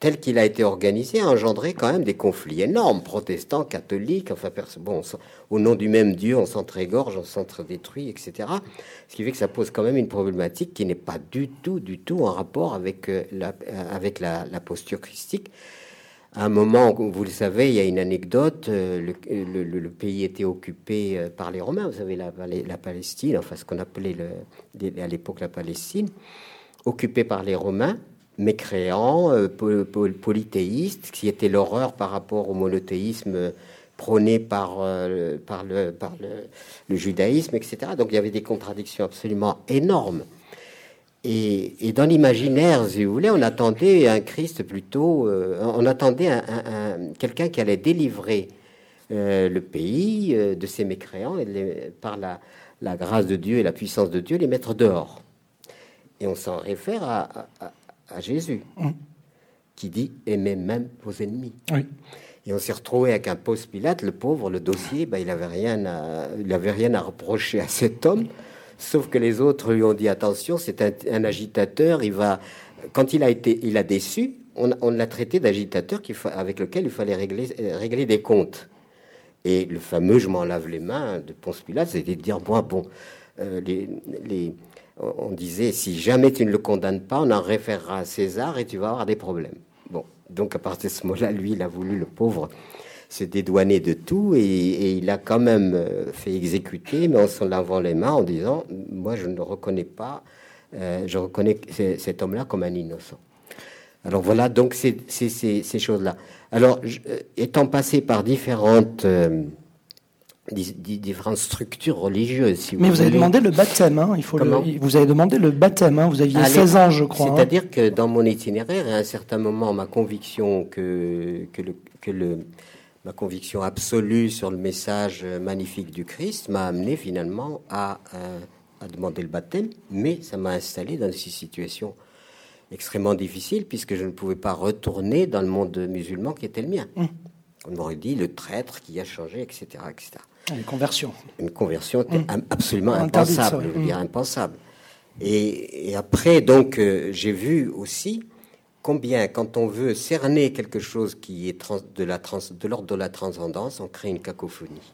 S4: tel qu'il a été organisé, a engendré quand même des conflits énormes, protestants, catholiques, enfin, bon, au nom du même Dieu, on s'entrégorge, on s'entre-détruit, etc. Ce qui fait que ça pose quand même une problématique qui n'est pas du tout, du tout en rapport avec, euh, la, euh, la, posture christique. À un moment, vous le savez, il y a une anecdote, euh, le, pays était occupé par les Romains, vous savez, la, la Palestine, enfin ce qu'on appelait à l'époque la Palestine, occupé par les Romains, mécréants, euh, polythéistes, qui était l'horreur par rapport au monothéisme prôné par, euh, le, judaïsme, etc. Donc il y avait des contradictions absolument énormes. Et, dans l'imaginaire, si vous voulez, on attendait un Christ plutôt, euh, on attendait un, quelqu'un qui allait délivrer le pays de ses mécréants et par la, grâce de Dieu et la puissance de Dieu les mettre dehors. Et on s'en réfère à Jésus, mm. qui dit aimez même vos ennemis. Et on s'est retrouvé avec un post Pilate, le pauvre, le dossier, ben, il n'avait rien, à, il avait rien à reprocher à cet homme, sauf que les autres lui ont dit attention, c'est un, agitateur, il va, quand il a été, il a déçu, on, l'a traité d'agitateur avec lequel il fallait régler, régler des comptes. Et le fameux je m'en lave les mains de Ponce Pilate, c'était de dire bon, bon, euh, les, les, on disait si jamais tu ne le condamnes pas, on en référera à César et tu vas avoir des problèmes. Bon, donc à partir de ce moment-là, lui, il a voulu le pauvre se dédouaner de tout et, il a quand même euh, fait exécuter, mais en s'en lavant les mains en disant moi je ne reconnais pas, euh, je reconnais cet homme-là comme un innocent. Alors voilà, donc c'est ces choses-là. Alors, euh, étant passé par différentes, différentes structures religieuses, si
S1: Mais vous, avez demandé le baptême, hein, il faut vous avez demandé le baptême, hein, vous aviez 16 ans, je crois.
S4: Hein. C'est-à-dire que dans mon itinéraire, à un certain moment, ma conviction que, que, le, que le, ma conviction absolue sur le message magnifique du Christ m'a amené finalement à, euh, à demander le baptême, mais ça m'a installé dans ces situations extrêmement difficile puisque je ne pouvais pas retourner dans le monde musulman qui était le mien. Mmh. On m'aurait dit le traître qui a changé, etc. etc.
S1: Une conversion.
S4: Une conversion mmh. absolument impensable, je veux dire mmh. impensable. Et, après, donc, euh, j'ai vu aussi combien, quand on veut cerner quelque chose qui est de l'ordre de, la transcendance, on crée une cacophonie.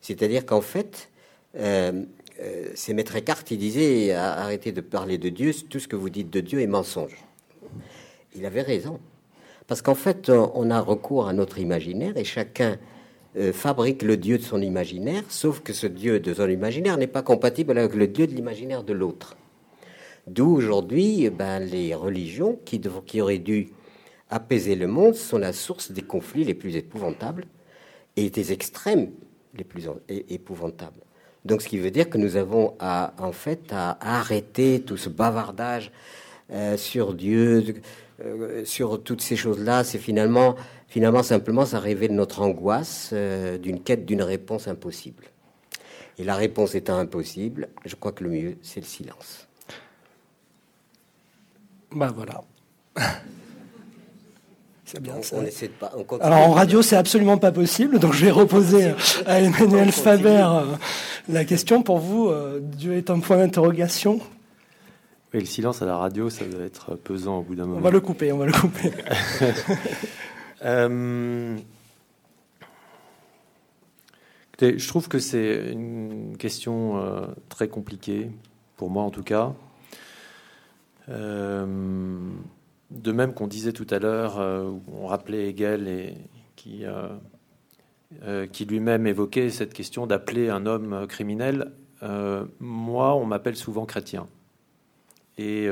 S4: C'est-à-dire qu'en fait, euh, euh, c'est Maître Eckhart qui disait arrêtez de parler de Dieu, tout ce que vous dites de Dieu est mensonge. Il avait raison. Parce qu'en fait, on a recours à notre imaginaire et chacun euh, fabrique le Dieu de son imaginaire, sauf que ce Dieu de son imaginaire n'est pas compatible avec le Dieu de l'imaginaire de l'autre. D'où aujourd'hui, eh ben, les religions qui, qui auraient dû apaiser le monde sont la source des conflits les plus épouvantables et des extrêmes les plus épouvantables. Donc, ce qui veut dire que nous avons à, en fait à arrêter tout ce bavardage euh, sur Dieu, euh, sur toutes ces choses-là. C'est finalement, finalement simplement, ça révèle notre angoisse euh, d'une quête d'une réponse impossible. Et la réponse étant impossible, je crois que le mieux, c'est le silence.
S1: Ben voilà.
S4: Alors
S1: en radio, c'est absolument pas possible, donc je vais reposer à Emmanuel Faber euh, la question pour vous. Euh, Dieu est un point d'interrogation.
S3: Oui, le silence à la radio, ça doit être pesant au bout d'un moment.
S1: On va le couper, on va le couper.
S3: Euh, je trouve que c'est une question très compliquée, pour moi en tout cas. De même qu'on disait tout à l'heure, euh, on rappelait Hegel et qui, euh, euh, qui lui-même évoquait cette question d'appeler un homme criminel. moi, on m'appelle souvent chrétien. Et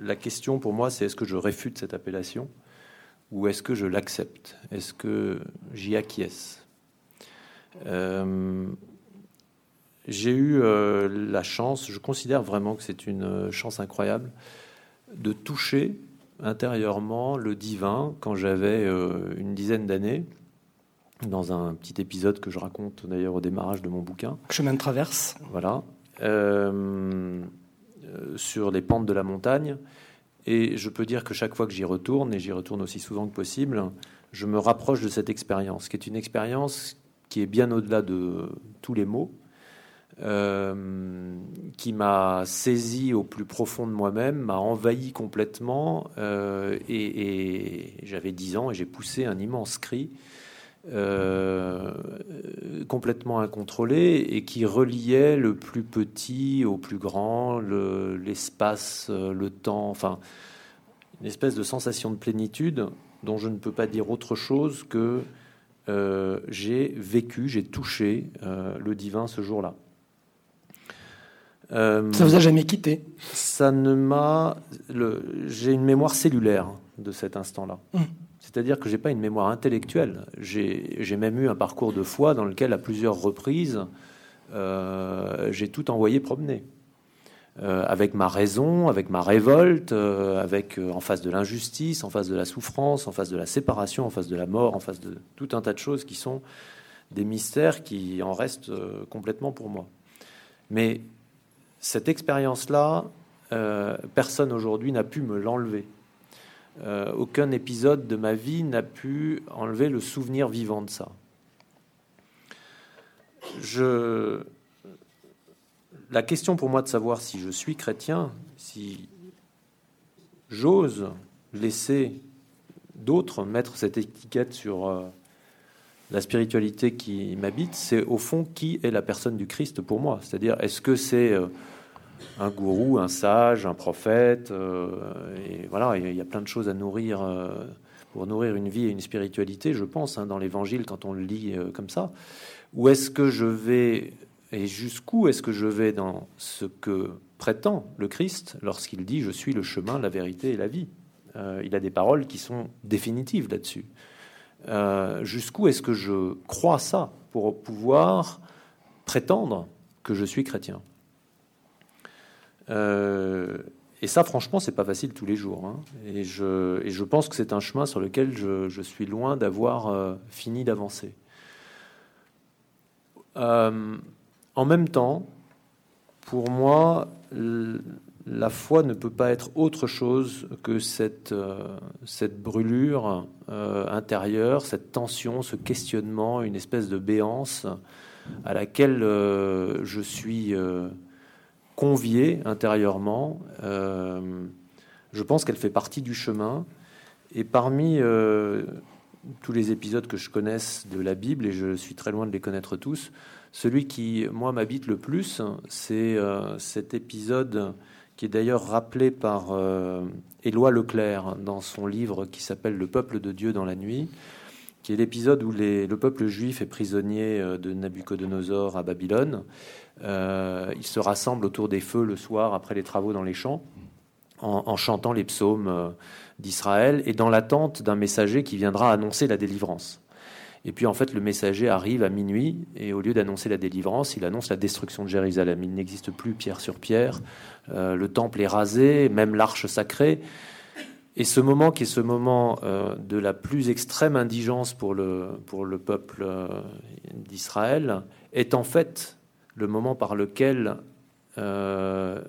S3: la question pour moi, c'est est-ce que je réfute cette appellation? Ou est-ce que je l'accepte? Est-ce que j'y acquiesce? J'ai eu la chance, je considère vraiment que c'est une chance incroyable, de toucher intérieurement le divin quand j'avais euh, une dizaine d'années, dans un petit épisode que je raconte d'ailleurs au démarrage de mon bouquin.
S1: Chemin de traverse.
S3: Voilà. Euh, euh, sur les pentes de la montagne. Et je peux dire que chaque fois que j'y retourne, et j'y retourne aussi souvent que possible, je me rapproche de cette expérience, qui est une expérience qui est bien au-delà de tous les mots, euh, qui m'a saisi au plus profond de moi-même, m'a envahi complètement. Euh, et, j'avais 10 ans et j'ai poussé un immense cri. Euh, complètement incontrôlé et qui reliait le plus petit au plus grand, l'espace, le, temps, enfin une espèce de sensation de plénitude dont je ne peux pas dire autre chose que j'ai vécu, j'ai touché le divin ce jour-là.
S1: Euh, ça vous a jamais quitté?
S3: Ça ne m'a. J'ai une mémoire cellulaire de cet instant-là. Hum. C'est-à-dire que j'ai pas une mémoire intellectuelle. J'ai même eu un parcours de foi dans lequel, à plusieurs reprises, euh, j'ai tout envoyé promener. Euh, avec ma raison, avec ma révolte, avec en face de l'injustice, en face de la souffrance, en face de la séparation, en face de la mort, en face de tout un tas de choses qui sont des mystères qui en restent complètement pour moi. Mais cette expérience-là, euh, personne aujourd'hui n'a pu me l'enlever. Aucun épisode de ma vie n'a pu enlever le souvenir vivant de ça. La question pour moi de savoir si je suis chrétien, si j'ose laisser d'autres mettre cette étiquette sur euh, la spiritualité qui m'habite, c'est au fond qui est la personne du Christ pour moi. C'est-à-dire, est-ce que c'est euh, un gourou, un sage, un prophète euh, voilà, il y a plein de choses à nourrir pour nourrir une vie et une spiritualité, je pense, hein, dans l'Évangile quand on le lit comme ça. Ou est-ce que je vais et jusqu'où est-ce que je vais dans ce que prétend le Christ lorsqu'il dit je suis le chemin, la vérité et la vie? Euh, Il a des paroles qui sont définitives là-dessus. Euh, jusqu'où est-ce que je crois ça pour pouvoir prétendre que je suis chrétien? Euh, Et ça, franchement, c'est pas facile tous les jours. Hein. Et, je, pense que c'est un chemin sur lequel je, suis loin d'avoir fini d'avancer. En même temps, pour moi, la foi ne peut pas être autre chose que cette, euh, brûlure euh, intérieure, cette tension, ce questionnement, une espèce de béance à laquelle euh, je suis convié intérieurement. je pense qu'elle fait partie du chemin. Et parmi tous les épisodes que je connaisse de la Bible, et je suis très loin de les connaître tous, celui qui, moi, m'habite le plus, c'est euh, cet épisode qui est d'ailleurs rappelé par euh, Éloi Leclerc dans son livre qui s'appelle Le peuple de Dieu dans la nuit, qui est l'épisode où le peuple juif est prisonnier euh, de Nabucodonosor à Babylone. Il se rassemble autour des feux le soir après les travaux dans les champs en chantant les psaumes d'Israël et dans l'attente d'un messager qui viendra annoncer la délivrance. Et puis en fait, le messager arrive à minuit et au lieu d'annoncer la délivrance, il annonce la destruction de Jérusalem. Il n'existe plus pierre sur pierre, euh, le temple est rasé, même l'arche sacrée. Et ce moment qui est ce moment euh, de la plus extrême indigence pour le, pour le peuple euh, d'Israël est en fait le moment par lequel, d'une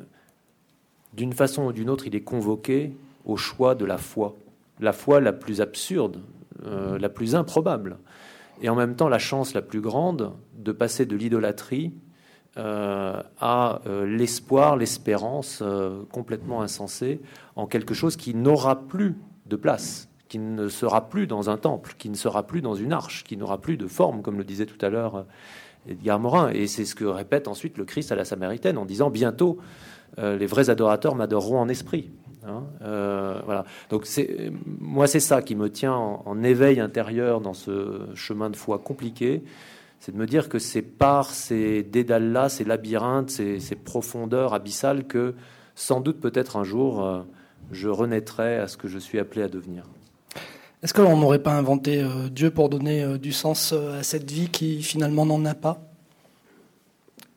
S3: façon ou d'une autre, il est convoqué au choix de la foi. La foi la plus absurde, la plus improbable et en même temps la chance la plus grande de passer de l'idolâtrie euh, à euh, l'espoir, l'espérance euh, complètement insensée en quelque chose qui n'aura plus de place, qui ne sera plus dans un temple, qui ne sera plus dans une arche, qui n'aura plus de forme, comme le disait tout à l'heure Edgar Morin. Et c'est ce que répète ensuite le Christ à la Samaritaine en disant bientôt les vrais adorateurs m'adoreront en esprit. Hein, euh, voilà. Donc c'est moi c'est ça qui me tient en, éveil intérieur dans ce chemin de foi compliqué, c'est de me dire que c'est par ces dédales-là, ces labyrinthes, ces, profondeurs abyssales que sans doute peut-être un jour euh, je renaîtrai à ce que je suis appelé à devenir.
S1: Est-ce qu'on n'aurait pas inventé euh, Dieu pour donner du sens à cette vie qui finalement n'en a pas?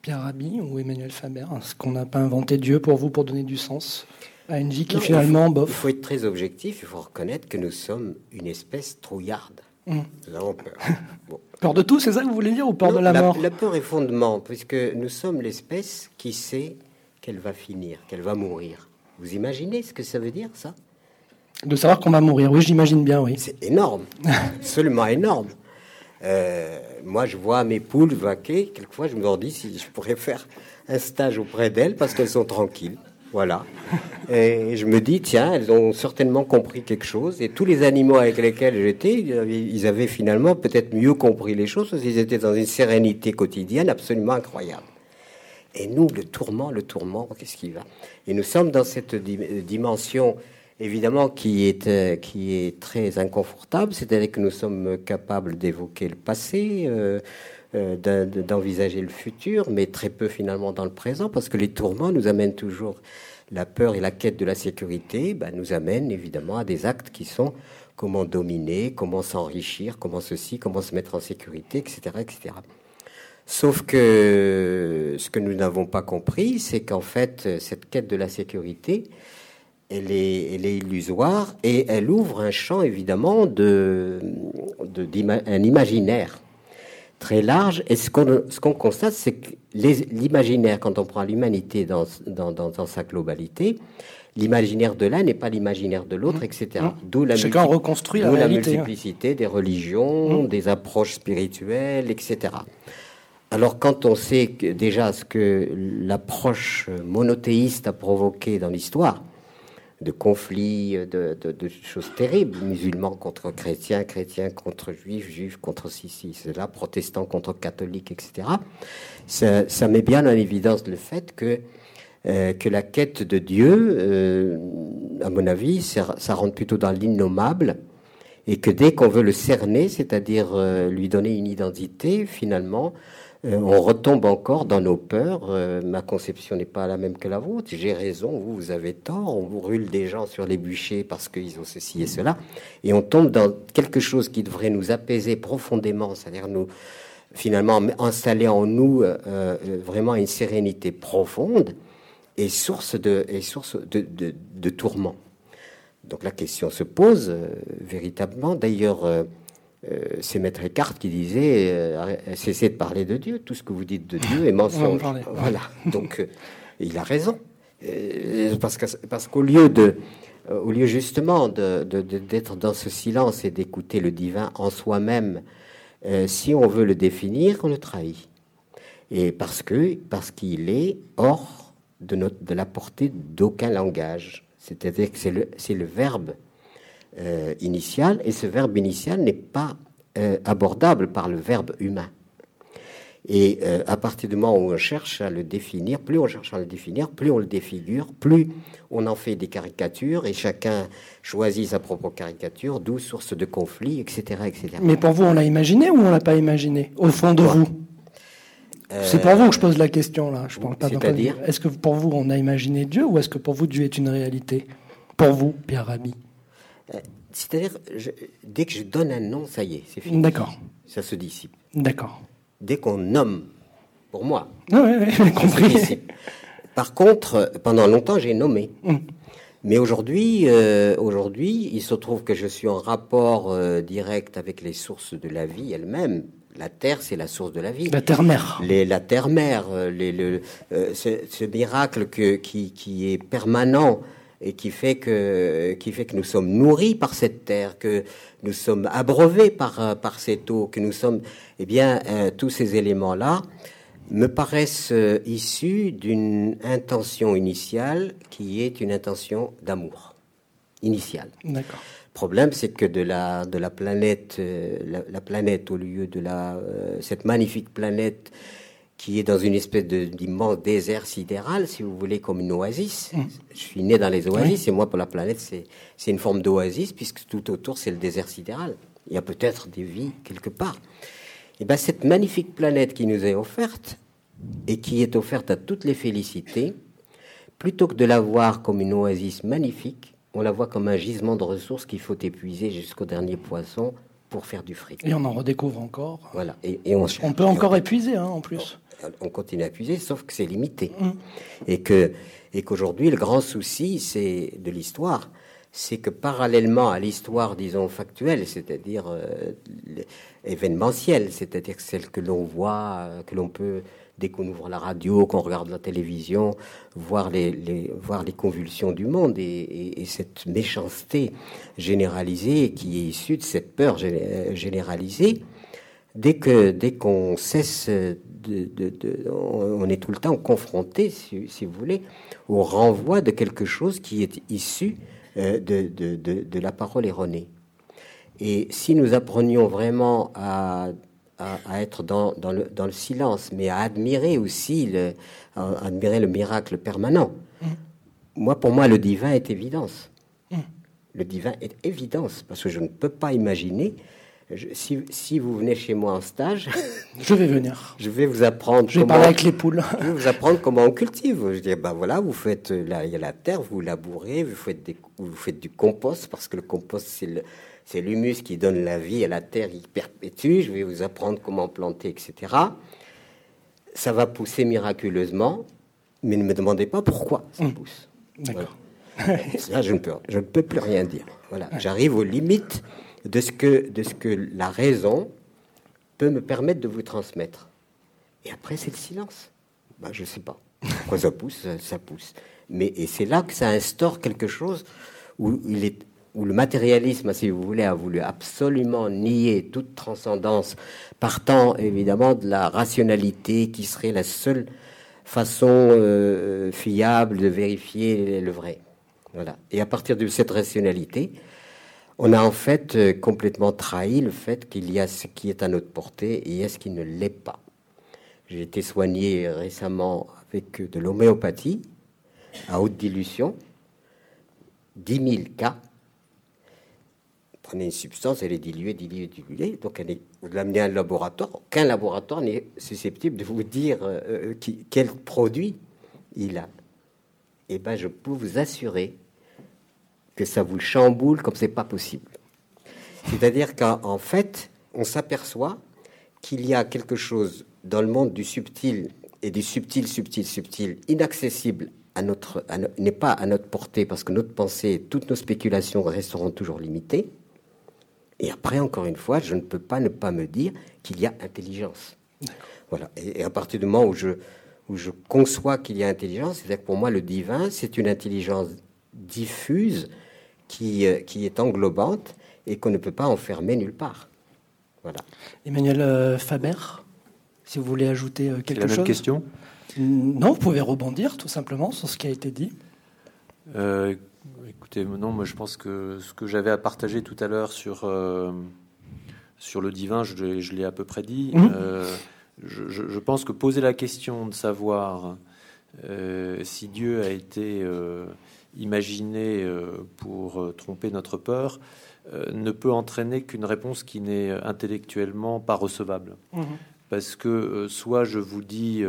S1: Pierre Rabhi ou Emmanuel Faber Est-ce qu'on n'a pas inventé Dieu pour vous pour donner du sens à une vie qui finalement
S4: il
S1: faut,
S4: bof? Il faut être très objectif, il faut reconnaître que nous sommes une espèce trouillarde. Mmh. Nous avons peur.
S1: Peur de tout, c'est ça que vous voulez dire, ou peur de la, mort?
S4: La peur est fondement, puisque nous sommes l'espèce qui sait qu'elle va finir, qu'elle va mourir. Vous imaginez ce que ça veut dire, ça?
S1: De savoir qu'on va mourir, oui, j'imagine bien, oui.
S4: C'est énorme, absolument énorme. Euh, moi, je vois mes poules vaquer. Quelquefois, je me dis si je pourrais faire un stage auprès d'elles parce qu'elles sont tranquilles. Voilà. Et je me dis, tiens, elles ont certainement compris quelque chose. Et tous les animaux avec lesquels j'étais, ils avaient finalement peut-être mieux compris les choses parce qu'ils étaient dans une sérénité quotidienne absolument incroyable. Et nous, le tourment, le tourment, qu'est-ce qui va? Et nous sommes dans cette dimension, évidemment, qui est, euh, qui est très inconfortable, c'est-à-dire que nous sommes capables d'évoquer le passé. Euh, euh, d'envisager le futur, mais très peu finalement dans le présent, parce que les tourments nous amènent toujours la peur et la quête de la sécurité, bah, nous amènent évidemment à des actes qui sont comment dominer, comment s'enrichir, comment ceci, comment se mettre en sécurité, etc., etc. Sauf que ce que nous n'avons pas compris, c'est qu'en fait, cette quête de la sécurité, elle est, elle est, illusoire et elle ouvre un champ évidemment de, de un imaginaire très large. Et ce qu'on constate, c'est que l'imaginaire, quand on prend l'humanité dans, dans, dans, sa globalité, l'imaginaire de l'un n'est pas l'imaginaire de l'autre, etc.
S1: Mmh.
S4: D'où la,
S1: Chacun reconstruit la hein.
S4: multiplicité des religions,
S1: Mmh.
S4: des approches spirituelles, etc. Alors quand on sait que, déjà ce que l'approche monothéiste a provoqué dans l'histoire, de conflits, de, de- de choses terribles, musulmans contre chrétiens, chrétiens contre juifs, juifs contre ceci, cela, protestants contre catholiques, etc. Ça, ça met bien en évidence le fait que, euh, que la quête de Dieu, euh, à mon avis, ça, ça rentre plutôt dans l'innommable, et que dès qu'on veut le cerner, c'est-à-dire euh, lui donner une identité, finalement, on retombe encore dans nos peurs. Euh, ma conception n'est pas la même que la vôtre. J'ai raison, vous, vous avez tort. On brûle des gens sur les bûchers parce qu'ils ont ceci et cela. Et on tombe dans quelque chose qui devrait nous apaiser profondément, c'est-à-dire nous, finalement, installer en nous euh, euh, vraiment une sérénité profonde et source de, et source de, de, tourments. Donc la question se pose euh, véritablement. D'ailleurs, euh, euh, c'est Maître Eckhart qui disait euh, cessez de parler de Dieu. Tout ce que vous dites de Dieu est mensonge. Voilà. Donc euh, il a raison. Parce qu'au lieu de au lieu justement de- de- de- d'être dans ce silence et d'écouter le divin en soi-même, si on veut le définir, on le trahit. Et parce que parce qu'il est hors de, notre, de la portée d'aucun langage. C'est-à-dire que c'est le, c'est le verbe euh, initial, et ce verbe initial n'est pas euh, abordable par le verbe humain. Et euh, à partir du moment où on cherche à le définir, plus on cherche à le définir, plus on le défigure, plus on en fait des caricatures, et chacun choisit sa propre caricature, d'où source de conflit, etc. etc.
S1: Mais pour vous, on l'a imaginé ou on l'a pas imaginé Au fond de
S4: Quoi
S1: vous? C'est pour vous que je pose la question là. Je parle pas
S4: C'est-à-dire
S1: Est-ce que pour vous on a imaginé Dieu ou est-ce que pour vous Dieu est une réalité? Pour vous, Pierre Rabhi.
S4: C'est-à-dire, je- dès que je donne un nom, ça y est, c'est fini.
S1: D'accord.
S4: Ça se dissipe.
S1: D'accord.
S4: Dès qu'on nomme, pour moi,
S1: Ah ouais,
S4: se
S1: compris.
S4: dissipe. Par contre, pendant longtemps, j'ai nommé.
S1: Mm.
S4: Mais aujourd'hui, euh, aujourd'hui, il se trouve que je suis en rapport euh, direct avec les sources de la vie elles-mêmes. La Terre, c'est la source de la vie.
S1: La terre-mère.
S4: Les, la terre-mère, euh, euh, ce, ce miracle que, qui, qui est permanent et qui fait, que, qui fait que nous sommes nourris par cette terre, que nous sommes abreuvés par, par cette eau, que nous sommes, eh bien, euh, tous ces éléments-là me paraissent euh, issus d'une intention initiale qui est une intention d'amour initiale.
S1: D'accord.
S4: Le problème, c'est que de la, de la planète, euh, la, la planète, au lieu de la, cette magnifique planète qui est dans une espèce d'immense désert sidéral, si vous voulez, comme une oasis. Je suis né dans les oasis, et moi, pour la planète, c'est c'est une forme d'oasis, puisque tout autour, c'est le désert sidéral. Il y a peut-être des vies quelque part. Et bien, cette magnifique planète qui nous est offerte, et qui est offerte à toutes les félicités, plutôt que de la voir comme une oasis magnifique, on la voit comme un gisement de ressources qu'il faut épuiser jusqu'au dernier poisson pour faire du fric.
S1: Et on en redécouvre encore.
S4: Voilà. Et, et on,
S1: On peut encore épuiser, hein, en plus.
S4: On continue à puiser, sauf que c'est limité. Et que et qu'aujourd'hui, le grand souci, c'est de l'histoire, c'est que parallèlement à l'histoire, disons factuelle, c'est-à-dire euh, événementielle, c'est-à-dire celle que l'on voit, euh, que l'on peut dès qu'on ouvre la radio, qu'on regarde la télévision, voir les, les- voir les convulsions du monde et, et- et cette méchanceté généralisée qui est issue de cette peur euh, généralisée dès que dès qu'on cesse de, de- de- on est tout le temps confronté, si, si vous voulez, au renvoi de quelque chose qui est issu euh, de, de, la parole erronée. Et si nous apprenions vraiment à, à, à être dans, dans, le, dans le silence, mais à admirer aussi le, à admirer le miracle permanent, moi, pour moi, le divin est évidence. Le divin est évidence, parce que je ne peux pas imaginer. Je- si, si vous venez chez moi en stage,
S1: Je vais venir.
S4: je vais vous apprendre
S1: Je vais
S4: comment,
S1: parler avec les poules.
S4: je vais vous apprendre comment on cultive. Je dis, ben voilà, vous faites, euh, là, il y a la terre, vous labourez, vous faites, des, vous faites du compost, parce que le compost, c'est le- c'est l'humus qui donne la vie à la terre, il perpétue. Je vais vous apprendre comment planter, etc. Ça va pousser miraculeusement, mais ne me demandez pas pourquoi ça pousse.
S1: D'accord.
S4: Là, je ne peux, je ne peux plus rien dire. Voilà, j'arrive aux limites de ce que, de ce que la raison peut me permettre de vous transmettre. Et après, c'est le silence. Ben, je sais pas. Quand ça pousse, ça pousse. Mais et c'est là que ça instaure quelque chose où il est où le matérialisme, si vous voulez, a voulu absolument nier toute transcendance, partant évidemment de la rationalité qui serait la seule façon euh, fiable de vérifier le vrai. Voilà. Et à partir de cette rationalité, on a en fait euh, complètement trahi le fait qu'il y a ce qui est à notre portée et ce qui ne l'est pas. J'ai été soigné récemment avec de l'homéopathie à haute dilution, 10 000 cas. prenez une substance, elle est diluée, diluée, diluée, donc elle vous l'amenez à un laboratoire. Aucun laboratoire n'est susceptible de vous dire euh, euh, quel produit il a. Eh bien, je peux vous assurer que ça vous chamboule comme c'est pas possible. C'est-à-dire qu'en fait, on s'aperçoit qu'il y a quelque chose dans le monde du subtil et du subtil, subtil, subtil, inaccessible à notre, n'est pas à notre portée parce que notre pensée, toutes nos spéculations resteront toujours limitées. Et après, encore une fois, je ne peux pas ne pas me dire qu'il y a intelligence. Voilà. Et, à partir du moment où je, où je conçois qu'il y a intelligence, c'est-à-dire que pour moi, le divin, c'est une intelligence diffuse qui, euh, qui est englobante et qu'on ne peut pas enfermer nulle part. Voilà.
S1: Emmanuel euh, Faber, si vous voulez ajouter euh, quelque
S3: la
S1: chose.
S3: Même question
S1: Non, vous pouvez rebondir tout simplement sur ce qui a été dit.
S3: écoutez, non, moi je pense que ce que j'avais à partager tout à l'heure sur, sur le divin, je, je l'ai à peu près dit. Mmh. Je, pense que poser la question de savoir si Dieu a été imaginé euh, pour euh, tromper notre peur euh, ne peut entraîner qu'une réponse qui n'est intellectuellement pas recevable. Mmh. Parce que soit je vous dis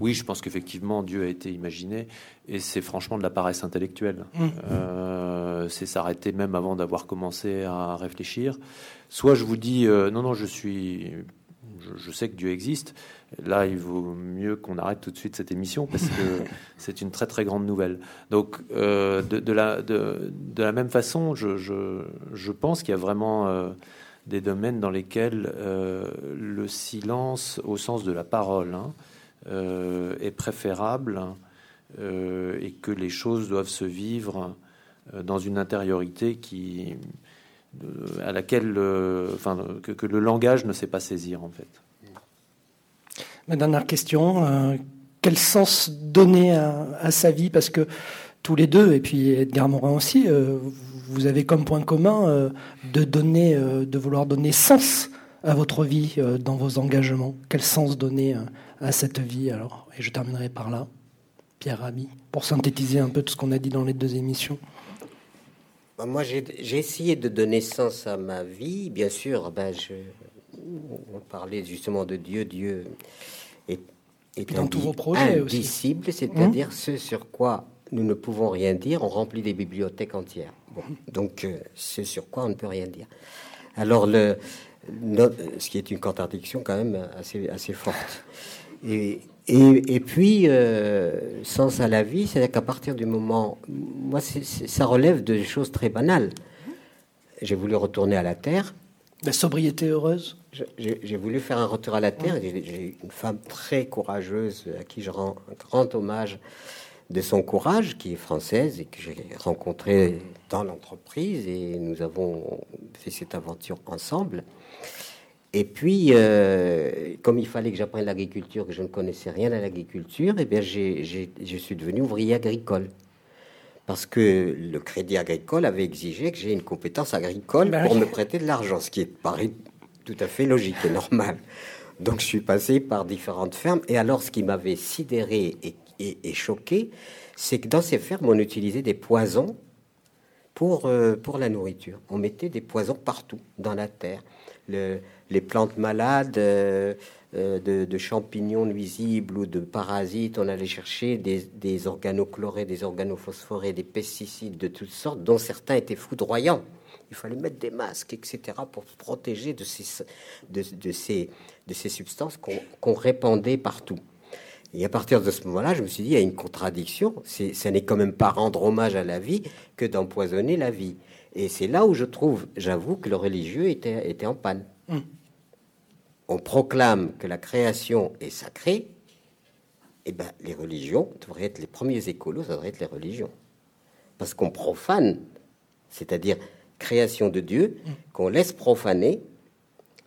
S3: oui, je pense qu'effectivement Dieu a été imaginé, et c'est franchement de la paresse intellectuelle. Mmh. c'est s'arrêter même avant d'avoir commencé à réfléchir. Soit je vous dis non, non, je suis, je sais que Dieu existe, Là, il vaut mieux qu'on arrête tout de suite cette émission parce que c'est une très très grande nouvelle. Donc, euh, de, la, de, la, même façon, je, je, pense qu'il y a vraiment euh, des domaines dans lesquels euh, le silence, au sens de la parole, hein, est préférable et que les choses doivent se vivre dans une intériorité qui, à laquelle, enfin, que, le langage ne sait pas saisir en fait.
S1: Ma dernière question, euh, quel sens donner à, sa vie? Parce que tous les deux, et puis Edgar Morin aussi, euh, vous avez comme point commun euh, de donner, de vouloir donner sens à votre vie dans vos engagements. Quel sens donner à cette vie alors? Et je terminerai par là, Pierre Rabhi, pour synthétiser un peu tout ce qu'on a dit dans les deux émissions.
S4: Bah, moi, j'ai essayé de donner sens à ma vie. Bien sûr, ben, je, on parlait justement de Dieu. Dieu est, est
S1: dans tous vos projets
S4: indicible, c'est-à-dire mmh. ce sur quoi nous ne pouvons rien dire. On remplit des bibliothèques entières. donc, euh, ce sur quoi on ne peut rien dire. Alors, le, ce qui est une contradiction quand même assez, assez forte. Et, et, puis, euh, sens à la vie, c'est-à-dire qu'à partir du moment, moi, ça relève de choses très banales. J'ai voulu retourner à la terre.
S1: La sobriété heureuse?
S4: J'ai voulu faire un retour à la terre. J'ai une femme très courageuse à qui je rends un grand hommage de son courage, qui est française et que j'ai rencontrée dans l'entreprise et nous avons fait cette aventure ensemble. Et puis, euh, comme il fallait que j'apprenne l'agriculture, que je ne connaissais rien à l'agriculture, et eh bien, je suis devenu ouvrier agricole. Parce que le crédit agricole avait exigé que j'ai une compétence agricole ben pour me prêter de l'argent, ce qui est pareil tout à fait logique et normal. Donc je suis passé par différentes fermes. Et alors ce qui m'avait sidéré et, choqué, c'est que dans ces fermes, on utilisait des poisons pour, euh, pour la nourriture. On mettait des poisons partout dans la terre. Les plantes malades, euh, euh, de, champignons nuisibles ou de parasites, on allait chercher des, organochlorés, des organophosphorés, des pesticides de toutes sortes, dont certains étaient foudroyants il fallait mettre des masques, etc., pour se protéger de ces, substances qu'on répandait partout. Et à partir de ce moment-là, je me suis dit, il y a une contradiction. Ce n'est quand même pas rendre hommage à la vie que d'empoisonner la vie. Et c'est là où je trouve, j'avoue, que le religieux était, en panne. Hum. On proclame que la création est sacrée, eh ben, les religions devraient être les premiers écolos, ça devrait être les religions. Parce qu'on profane, c'est-à-dire création de Dieu, qu'on laisse profaner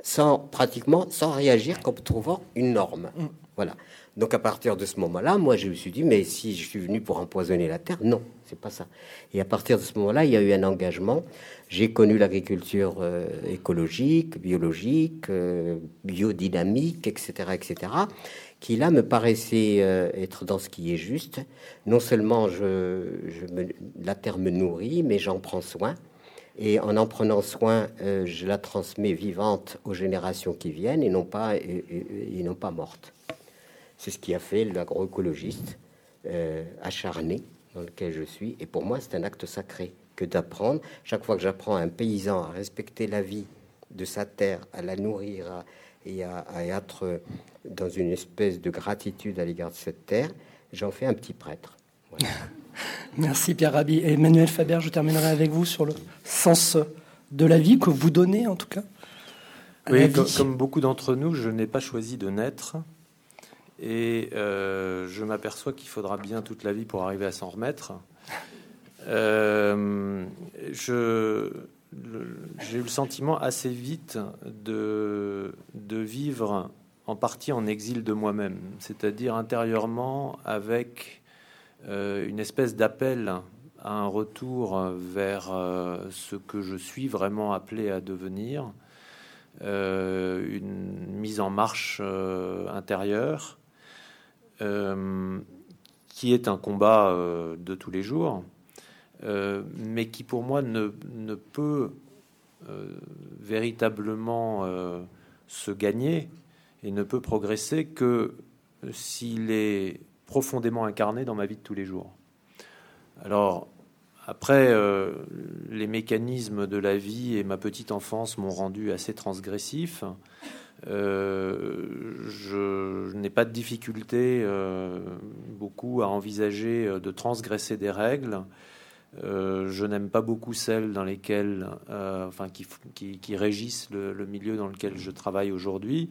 S4: sans pratiquement sans réagir comme trouvant une norme. Voilà. Donc à partir de ce moment-là, moi je me suis dit mais si je suis venu pour empoisonner la terre, non, c'est pas ça. Et à partir de ce moment-là, il y a eu un engagement. J'ai connu l'agriculture euh, écologique, biologique, euh, biodynamique, etc., etc qui là me paraissait euh, être dans ce qui est juste. Non seulement la terre me nourrit, mais j'en prends soin. Et en en prenant soin, euh, je la transmets vivante aux générations qui viennent et non pas, et, non pas morte. C'est ce qui a fait l'agroécologiste acharné dans lequel je suis. Et pour moi, c'est un acte sacré que d'apprendre. Chaque fois que j'apprends à un paysan à respecter la vie de sa terre, à la nourrir, et à, être dans une espèce de gratitude à l'égard de cette terre, j'en fais un petit prêtre.
S1: Merci Pierre Rabhi. Et Emmanuel Faber, je terminerai avec vous sur le sens de la vie que vous donnez en tout cas.
S3: Oui, comme, beaucoup d'entre nous, je n'ai pas choisi de naître. Et euh, je m'aperçois qu'il faudra bien toute la vie pour arriver à s'en remettre. Euh, j'ai eu le sentiment assez vite de, vivre en partie en exil de moi-même, c'est-à-dire intérieurement avec euh, une espèce d'appel à un retour vers euh, ce que je suis vraiment appelé à devenir, une mise en marche intérieure, qui est un combat de tous les jours. Euh, mais qui pour moi ne, peut euh, véritablement euh, se gagner et ne peut progresser que s'il est profondément incarné dans ma vie de tous les jours. Alors, après, les mécanismes de la vie et ma petite enfance m'ont rendu assez transgressif. je n'ai pas de difficulté beaucoup à envisager de transgresser des règles. Euh, je n'aime pas beaucoup celles dans lesquelles, euh, enfin, qui, régissent le, milieu dans lequel je travaille aujourd'hui.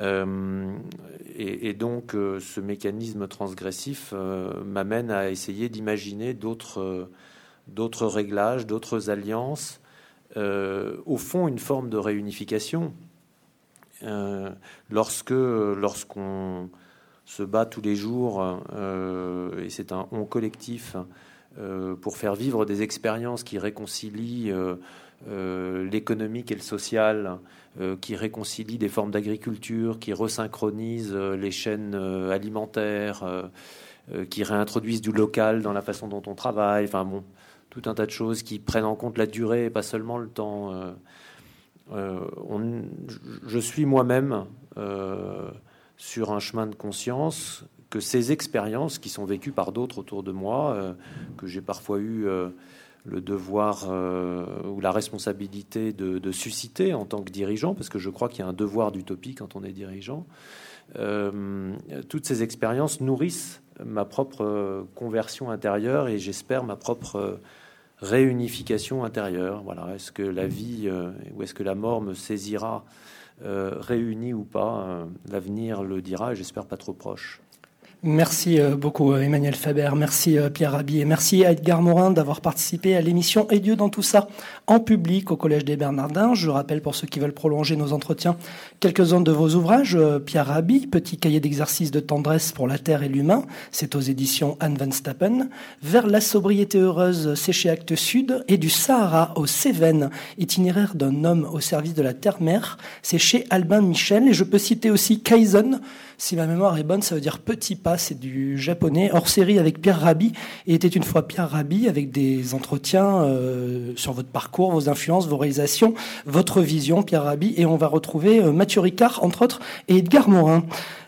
S3: Euh, et, donc, ce mécanisme transgressif m'amène à essayer d'imaginer d'autres, réglages, d'autres alliances. au fond, une forme de réunification. lorsque, lorsqu'on se bat tous les jours, et c'est un on collectif, pour faire vivre des expériences qui réconcilient euh, euh, l'économique et le social, qui réconcilient des formes d'agriculture, qui resynchronisent les chaînes alimentaires, qui réintroduisent du local dans la façon dont on travaille. Enfin bon, tout un tas de choses qui prennent en compte la durée et pas seulement le temps. je suis moi-même sur un chemin de conscience que ces expériences qui sont vécues par d'autres autour de moi, euh, que j'ai parfois eu euh, le devoir euh, ou la responsabilité de, susciter en tant que dirigeant, parce que je crois qu'il y a un devoir d'utopie quand on est dirigeant, toutes ces expériences nourrissent ma propre conversion intérieure et j'espère ma propre réunification intérieure. Voilà, est-ce que la vie ou est-ce que la mort me saisira réunie ou pas L'avenir le dira et j'espère pas trop proche.
S1: Merci euh, beaucoup euh, Emmanuel Faber, merci euh, Pierre Rabhi et merci à Edgar Morin d'avoir participé à l'émission Et Dieu dans tout ça en public au Collège des Bernardins. Je rappelle pour ceux qui veulent prolonger nos entretiens quelques-uns de vos ouvrages. Pierre Rabhi, Petit cahier d'exercice de tendresse pour la terre et l'humain, c'est aux éditions Anne Van Stappen. Vers la sobriété heureuse, c'est chez Actes Sud. Et du Sahara aux Cévennes, itinéraire d'un homme au service de la terre-mère, c'est chez Albin Michel. Et je peux citer aussi Kaizen, si ma mémoire est bonne, ça veut dire petit pas, c'est du japonais, hors série avec Pierre Rabhi. Et était une fois Pierre Rabhi avec des entretiens euh, sur votre parcours, vos influences, vos réalisations, votre vision, Pierre Rabhi. Et on va retrouver euh, Mathieu Ricard, entre autres, et Edgar Morin.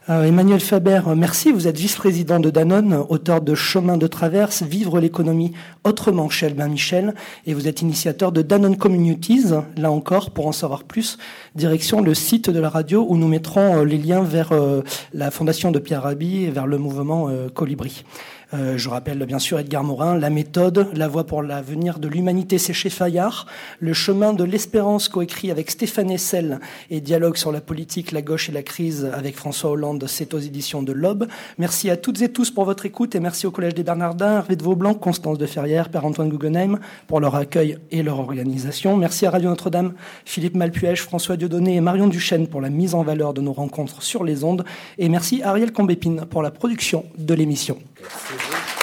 S1: Euh, Emmanuel Faber, merci. Vous êtes vice-président de Danone, auteur de Chemin de traverse, Vivre l'économie autrement chez Albin Michel, et vous êtes initiateur de Danone Communities. Là encore, pour en savoir plus, direction le site de la radio où nous mettrons euh, les liens vers euh, la fondation de Pierre Rabhi et vers le mouvement Colibri. Euh, je rappelle bien sûr Edgar Morin, La méthode, La voie pour l'avenir de l'humanité, c'est chez Fayard. Le chemin de l'espérance, coécrit avec Stéphane Essel et Dialogue sur la politique, la gauche et la crise avec François Hollande, c'est aux éditions de l'Aube. Merci à toutes et tous pour votre écoute et merci au Collège des Bernardins, Hervé Vaublanc, Constance de Ferrière, Père Antoine Guggenheim pour leur accueil et leur organisation. Merci à Radio Notre-Dame, Philippe Malpuège, François Dieudonné et Marion Duchesne pour la mise en valeur de nos rencontres sur les ondes. Et merci à Ariel Combépine pour la production de l'émission. Obrigado.